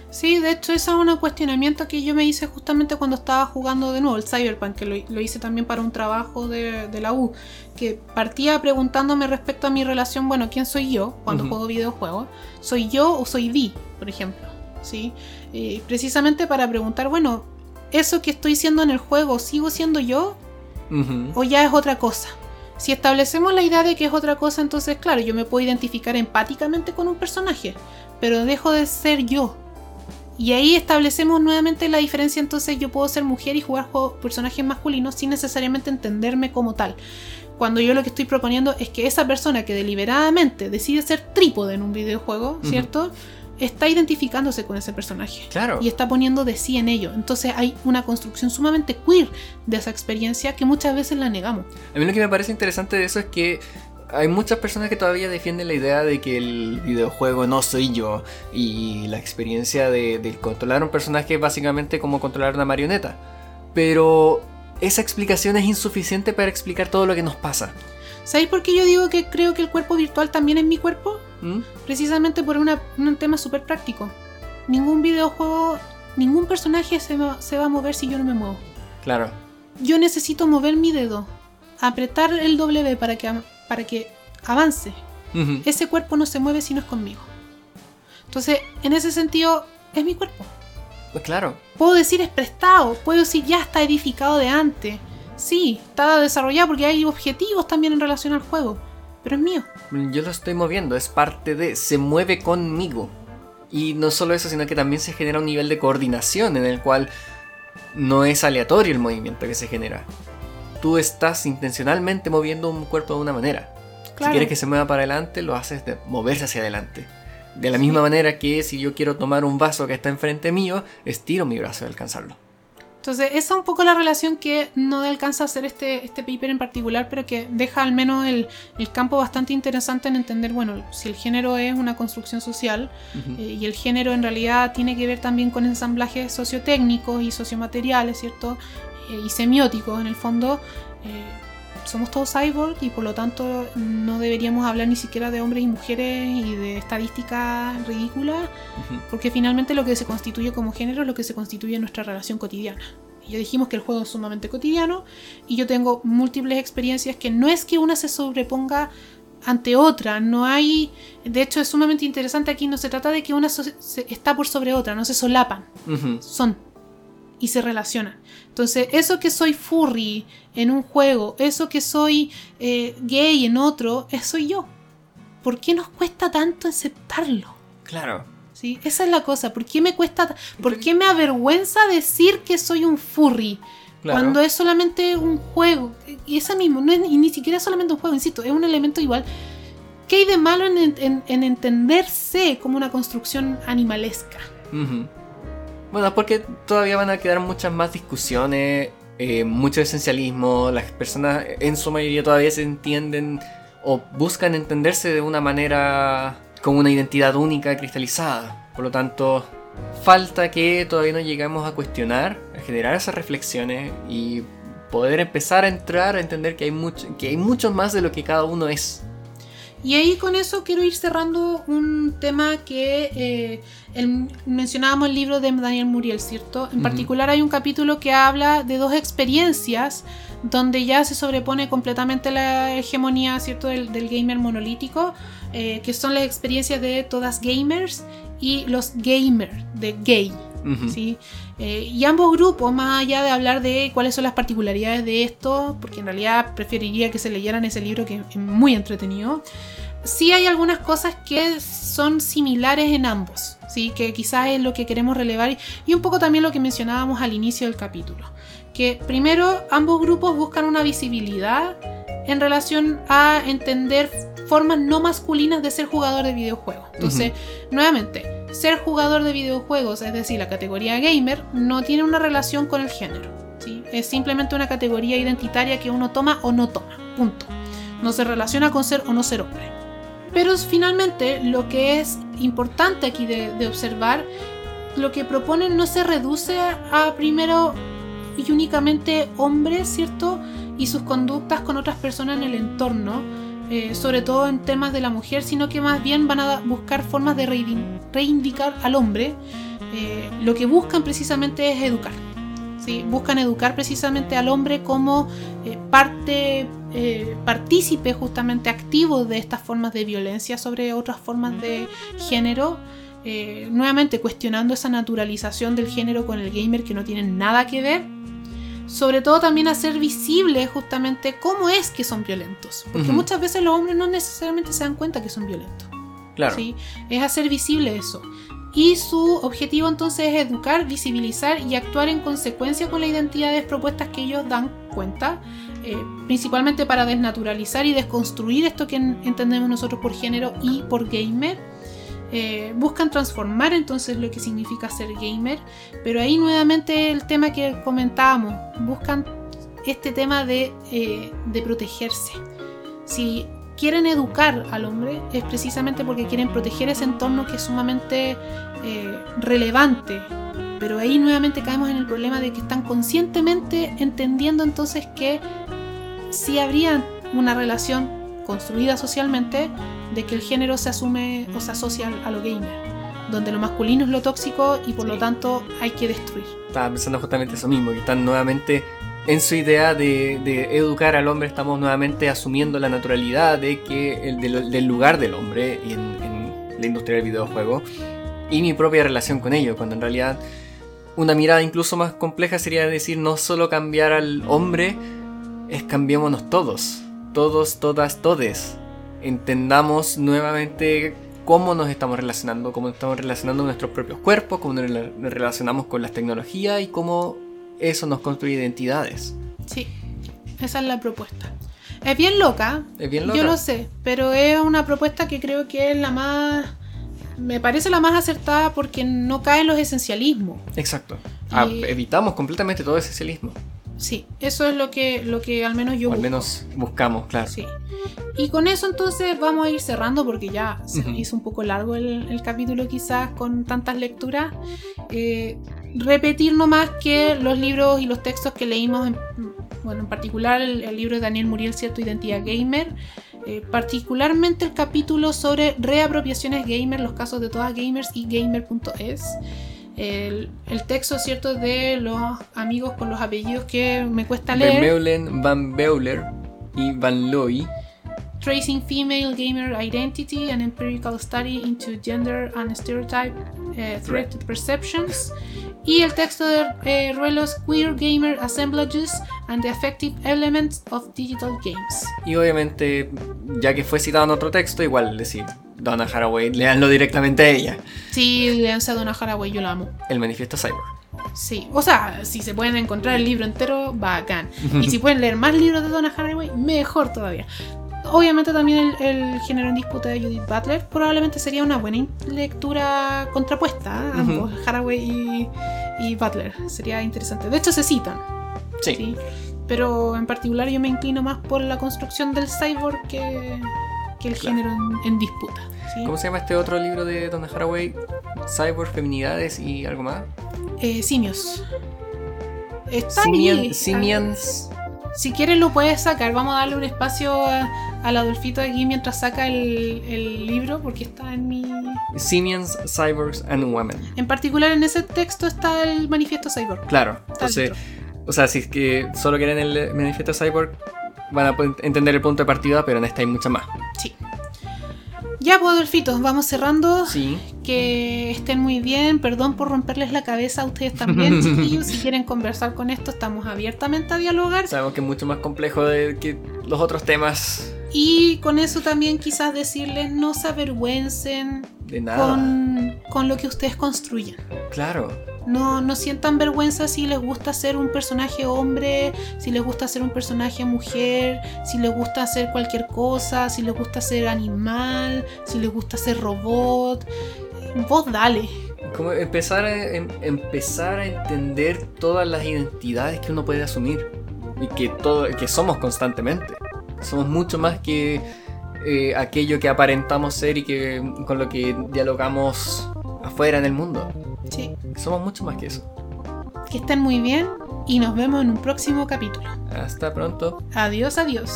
Sí, de hecho, ese es un cuestionamiento que yo me hice justamente cuando estaba jugando de nuevo el Cyberpunk, que lo, lo hice también para un trabajo de, de la U, que partía preguntándome respecto a mi relación, bueno, ¿quién soy yo cuando juego videojuegos? ¿Soy yo o soy Vi, por ejemplo? ¿Sí? Eh, precisamente para preguntar, bueno, ¿eso que estoy siendo en el juego sigo siendo yo o ya es otra cosa? Si establecemos la idea de que es otra cosa, entonces, claro, yo me puedo identificar empáticamente con un personaje, pero dejo de ser yo. Y ahí establecemos nuevamente la diferencia, entonces yo puedo ser mujer y jugar juegos- personajes masculinos sin necesariamente entenderme como tal. Cuando yo lo que estoy proponiendo es que esa persona que deliberadamente decide ser trípode en un videojuego. ¿cierto? Está identificándose con ese personaje Claro. y está poniendo de sí en ello. Entonces hay una construcción sumamente queer de esa experiencia que muchas veces la negamos. A mí lo que me parece interesante de eso es que hay muchas personas que todavía defienden la idea de que el videojuego no soy yo y la experiencia de, de controlar un personaje es básicamente como controlar una marioneta. Pero esa explicación es insuficiente para explicar todo lo que nos pasa. ¿Sabéis por qué yo digo que creo que el cuerpo virtual también es mi cuerpo? ¿Mm? Precisamente por una- un tema súper práctico. Ningún videojuego, ningún personaje se va, se va a mover si yo no me muevo. Claro. Yo necesito mover mi dedo, apretar el W para que, para que avance. Ese cuerpo no se mueve si no es conmigo. Entonces, en ese sentido, es mi cuerpo. Pues claro. Puedo decir es prestado, puedo decir ya está edificado de antes. Sí, está desarrollado porque hay objetivos también en relación al juego, pero es mío. Yo lo estoy moviendo, es parte de, se mueve conmigo. Y no solo eso, sino que también se genera un nivel de coordinación en el cual no es aleatorio el movimiento que se genera. Tú estás intencionalmente moviendo un cuerpo de una manera. Si quieres que se mueva para adelante, lo haces de moverse hacia adelante. De la misma manera que si yo quiero tomar un vaso que está enfrente mío, estiro mi brazo de alcanzarlo. Entonces, esa es un poco la relación que no alcanza a hacer este, este paper en particular, pero que deja al menos el, el campo bastante interesante en entender, bueno, si el género es una construcción social eh, y el género en realidad tiene que ver también con ensamblajes sociotécnicos y sociomateriales, ¿cierto? Eh, y semióticos en el fondo. eh, somos todos cyborg y por lo tanto no deberíamos hablar ni siquiera de hombres y mujeres y de estadísticas ridículas, porque finalmente lo que se constituye como género es lo que se constituye en nuestra relación cotidiana. Ya dijimos que el juego es sumamente cotidiano y yo tengo múltiples experiencias que no es que una se sobreponga ante otra, no hay, de hecho es sumamente interesante aquí, no se trata de que una so- se- está por sobre otra, no se solapan, son y se relacionan. Entonces, eso que soy furry en un juego, eso que soy eh, gay en otro, eso soy yo. ¿Por qué nos cuesta tanto aceptarlo? Claro. ¿Sí? Esa es la cosa. ¿Por qué me cuesta, ta- por qué me avergüenza decir que soy un furry? Claro. Cuando es solamente un juego. Y esa mismo, no es, y ni siquiera es solamente un juego, insisto, es un elemento igual. ¿Qué hay de malo en, en- en entenderse como una construcción animalesca? Ujú. Bueno, porque todavía van a quedar muchas más discusiones, eh, mucho esencialismo, las personas en su mayoría todavía se entienden o buscan entenderse de una manera con una identidad única, cristalizada. Por lo tanto, falta que todavía no llegamos a cuestionar, a generar esas reflexiones y poder empezar a entrar a entender que hay mucho, que hay mucho más de lo que cada uno es. Y ahí con eso quiero ir cerrando un tema que eh, el- mencionábamos el libro de Daniel Muriel, ¿cierto? En Ujú. particular hay un capítulo que habla de dos experiencias donde ya se sobrepone completamente la hegemonía, ¿cierto? Del, del gamer monolítico, eh, que son las experiencias de todas gamers y los gamers, de gay, Ujú. ¿sí? Eh, y ambos grupos, más allá de hablar de cuáles son las particularidades de esto, porque en realidad preferiría que se leyeran ese libro que es muy entretenido, sí hay algunas cosas que son similares en ambos, ¿sí? que quizás es lo que queremos relevar y un poco también lo que mencionábamos al inicio del capítulo. Que primero ambos grupos buscan una visibilidad en relación a entender formas no masculinas de ser jugador de videojuegos. Entonces, nuevamente, ser jugador de videojuegos, es decir, la categoría gamer, no tiene una relación con el género. ¿sí? Es simplemente una categoría identitaria que uno toma o no toma. Punto. No se relaciona con ser o no ser hombre. Pero finalmente, lo que es importante aquí de, de observar, lo que proponen no se reduce a primero y únicamente hombres, ¿cierto? Y sus conductas con otras personas en el entorno, eh, sobre todo en temas de la mujer, sino que más bien van a buscar formas de reivin- reivindicar al hombre. Eh, lo que buscan precisamente es educar. ¿sí? Buscan educar precisamente al hombre como eh, parte, partícipe justamente activo de estas formas de violencia sobre otras formas de género. nuevamente cuestionando esa naturalización del género con el gamer que no tienen nada que ver sobre todo también hacer visible justamente cómo es que son violentos. Porque muchas veces los hombres no necesariamente se dan cuenta que son violentos. Claro. ¿sí? Es hacer visible eso. Y su objetivo entonces es educar, visibilizar y actuar en consecuencia con las identidades propuestas que ellos dan cuenta, eh, principalmente para desnaturalizar y desconstruir esto que en- entendemos nosotros por género y por gamer. Eh, buscan transformar entonces lo que significa ser gamer, pero ahí nuevamente el tema que comentábamos, buscan este tema de, eh, de protegerse. Si quieren educar al hombre es precisamente porque quieren proteger ese entorno que es sumamente eh, relevante. Pero ahí nuevamente caemos en el problema de que están conscientemente entendiendo entonces que si habría una relación construida socialmente de que el género se asume o se asocia a lo gamer, donde lo masculino es lo tóxico y por lo tanto hay que destruir. Estaba pensando justamente eso mismo, que están nuevamente en su idea de, de educar al hombre, estamos nuevamente asumiendo la naturalidad de que el, del, del lugar del hombre y en, en la industria del videojuego y mi propia relación con ello, cuando en realidad una mirada incluso más compleja sería decir no solo cambiar al hombre, es cambiémonos todos, todos, todas, todes. Entendamos nuevamente cómo nos estamos relacionando, cómo nos estamos relacionando nuestros propios cuerpos, cómo nos rela- nos relacionamos con las tecnologías y cómo eso nos construye identidades. Sí, esa es la propuesta. Es bien loca, Es bien yo loca. lo sé, pero es una propuesta que creo que es la más... Me parece la más acertada porque no cae en los esencialismos. Exacto. Ah, evitamos completamente todo ese esencialismo. Sí, eso es lo que, lo que al menos yo O al busco. menos buscamos, claro. Sí. Y con eso entonces vamos a ir cerrando porque ya se Ujú. hizo un poco largo el, el capítulo quizás con tantas lecturas. Eh, repetir nomás que los libros y los textos que leímos, en, bueno, en particular el, el libro de Daniel Muriel, ¿cierto? Identidad Gamer. eh, particularmente el capítulo sobre reapropiaciones gamer, los casos de todas gamers y gamer.es. El, el texto, ¿cierto? De los amigos con los apellidos que me cuesta leer. Vermeulen, Van Beuler y Van Looy. Tracing Female Gamer Identity, an Empirical Study into Gender and Stereotype eh, Threat Perceptions. Y el texto de eh, Ruelos Queer Gamer Assemblages and the Effective Elements of Digital Games. Y obviamente, ya que fue citado en otro texto, igual decir, Donna Haraway, leanlo directamente a ella. Sí, leanse a Donna Haraway, yo la amo. El manifiesto cyborg. Sí, o sea, si se pueden encontrar el libro entero, bacán. Y si pueden leer más libros de Donna Haraway, mejor todavía. Obviamente también el, el género en disputa de Judith Butler probablemente sería una buena lectura contrapuesta, ¿eh? ambos, Haraway y, y Butler. Sería interesante. De hecho se citan, Sí. ¿sí? Pero en particular yo me inclino más por la construcción del cyborg que, que el Claro. género en, en disputa. ¿sí? ¿Cómo se llama este otro libro de Donna Haraway? Cyborg, feminidades y algo más. Eh, simios. Está Simian- ahí. Simians. Si quieres lo puedes sacar. Vamos a darle un espacio al Adolfito aquí mientras saca el, el libro porque está en mi... Simians, Cyborgs and Women. En particular en ese texto está el manifiesto cyborg. Claro, Está entonces, dentro. o sea, si es que solo quieren el manifiesto cyborg, van a entender el punto de partida, pero en esta hay mucha más. Sí. Ya pues Adolfito, vamos cerrando. Sí. Que estén muy bien. Perdón por romperles la cabeza a ustedes también, chiquillos. Si quieren conversar con esto, estamos abiertamente a dialogar. Sabemos que es mucho más complejo de que los otros temas. Y con eso también quizás decirles no se avergüencen De nada. con, con lo que ustedes construyen. Claro. No, no sientan vergüenza si les gusta ser un personaje hombre, si les gusta ser un personaje mujer, si les gusta hacer cualquier cosa, si les gusta ser animal, si les gusta ser robot. Vos dale. Como empezar a, em- empezar a entender todas las identidades que uno puede asumir. Y que, todo, que somos constantemente. Somos mucho más que eh, aquello que aparentamos ser y que con lo que dialogamos afuera en el mundo. Sí. Somos mucho más que eso. Que estén muy bien y nos vemos en un próximo capítulo. Hasta pronto. Adiós, adiós.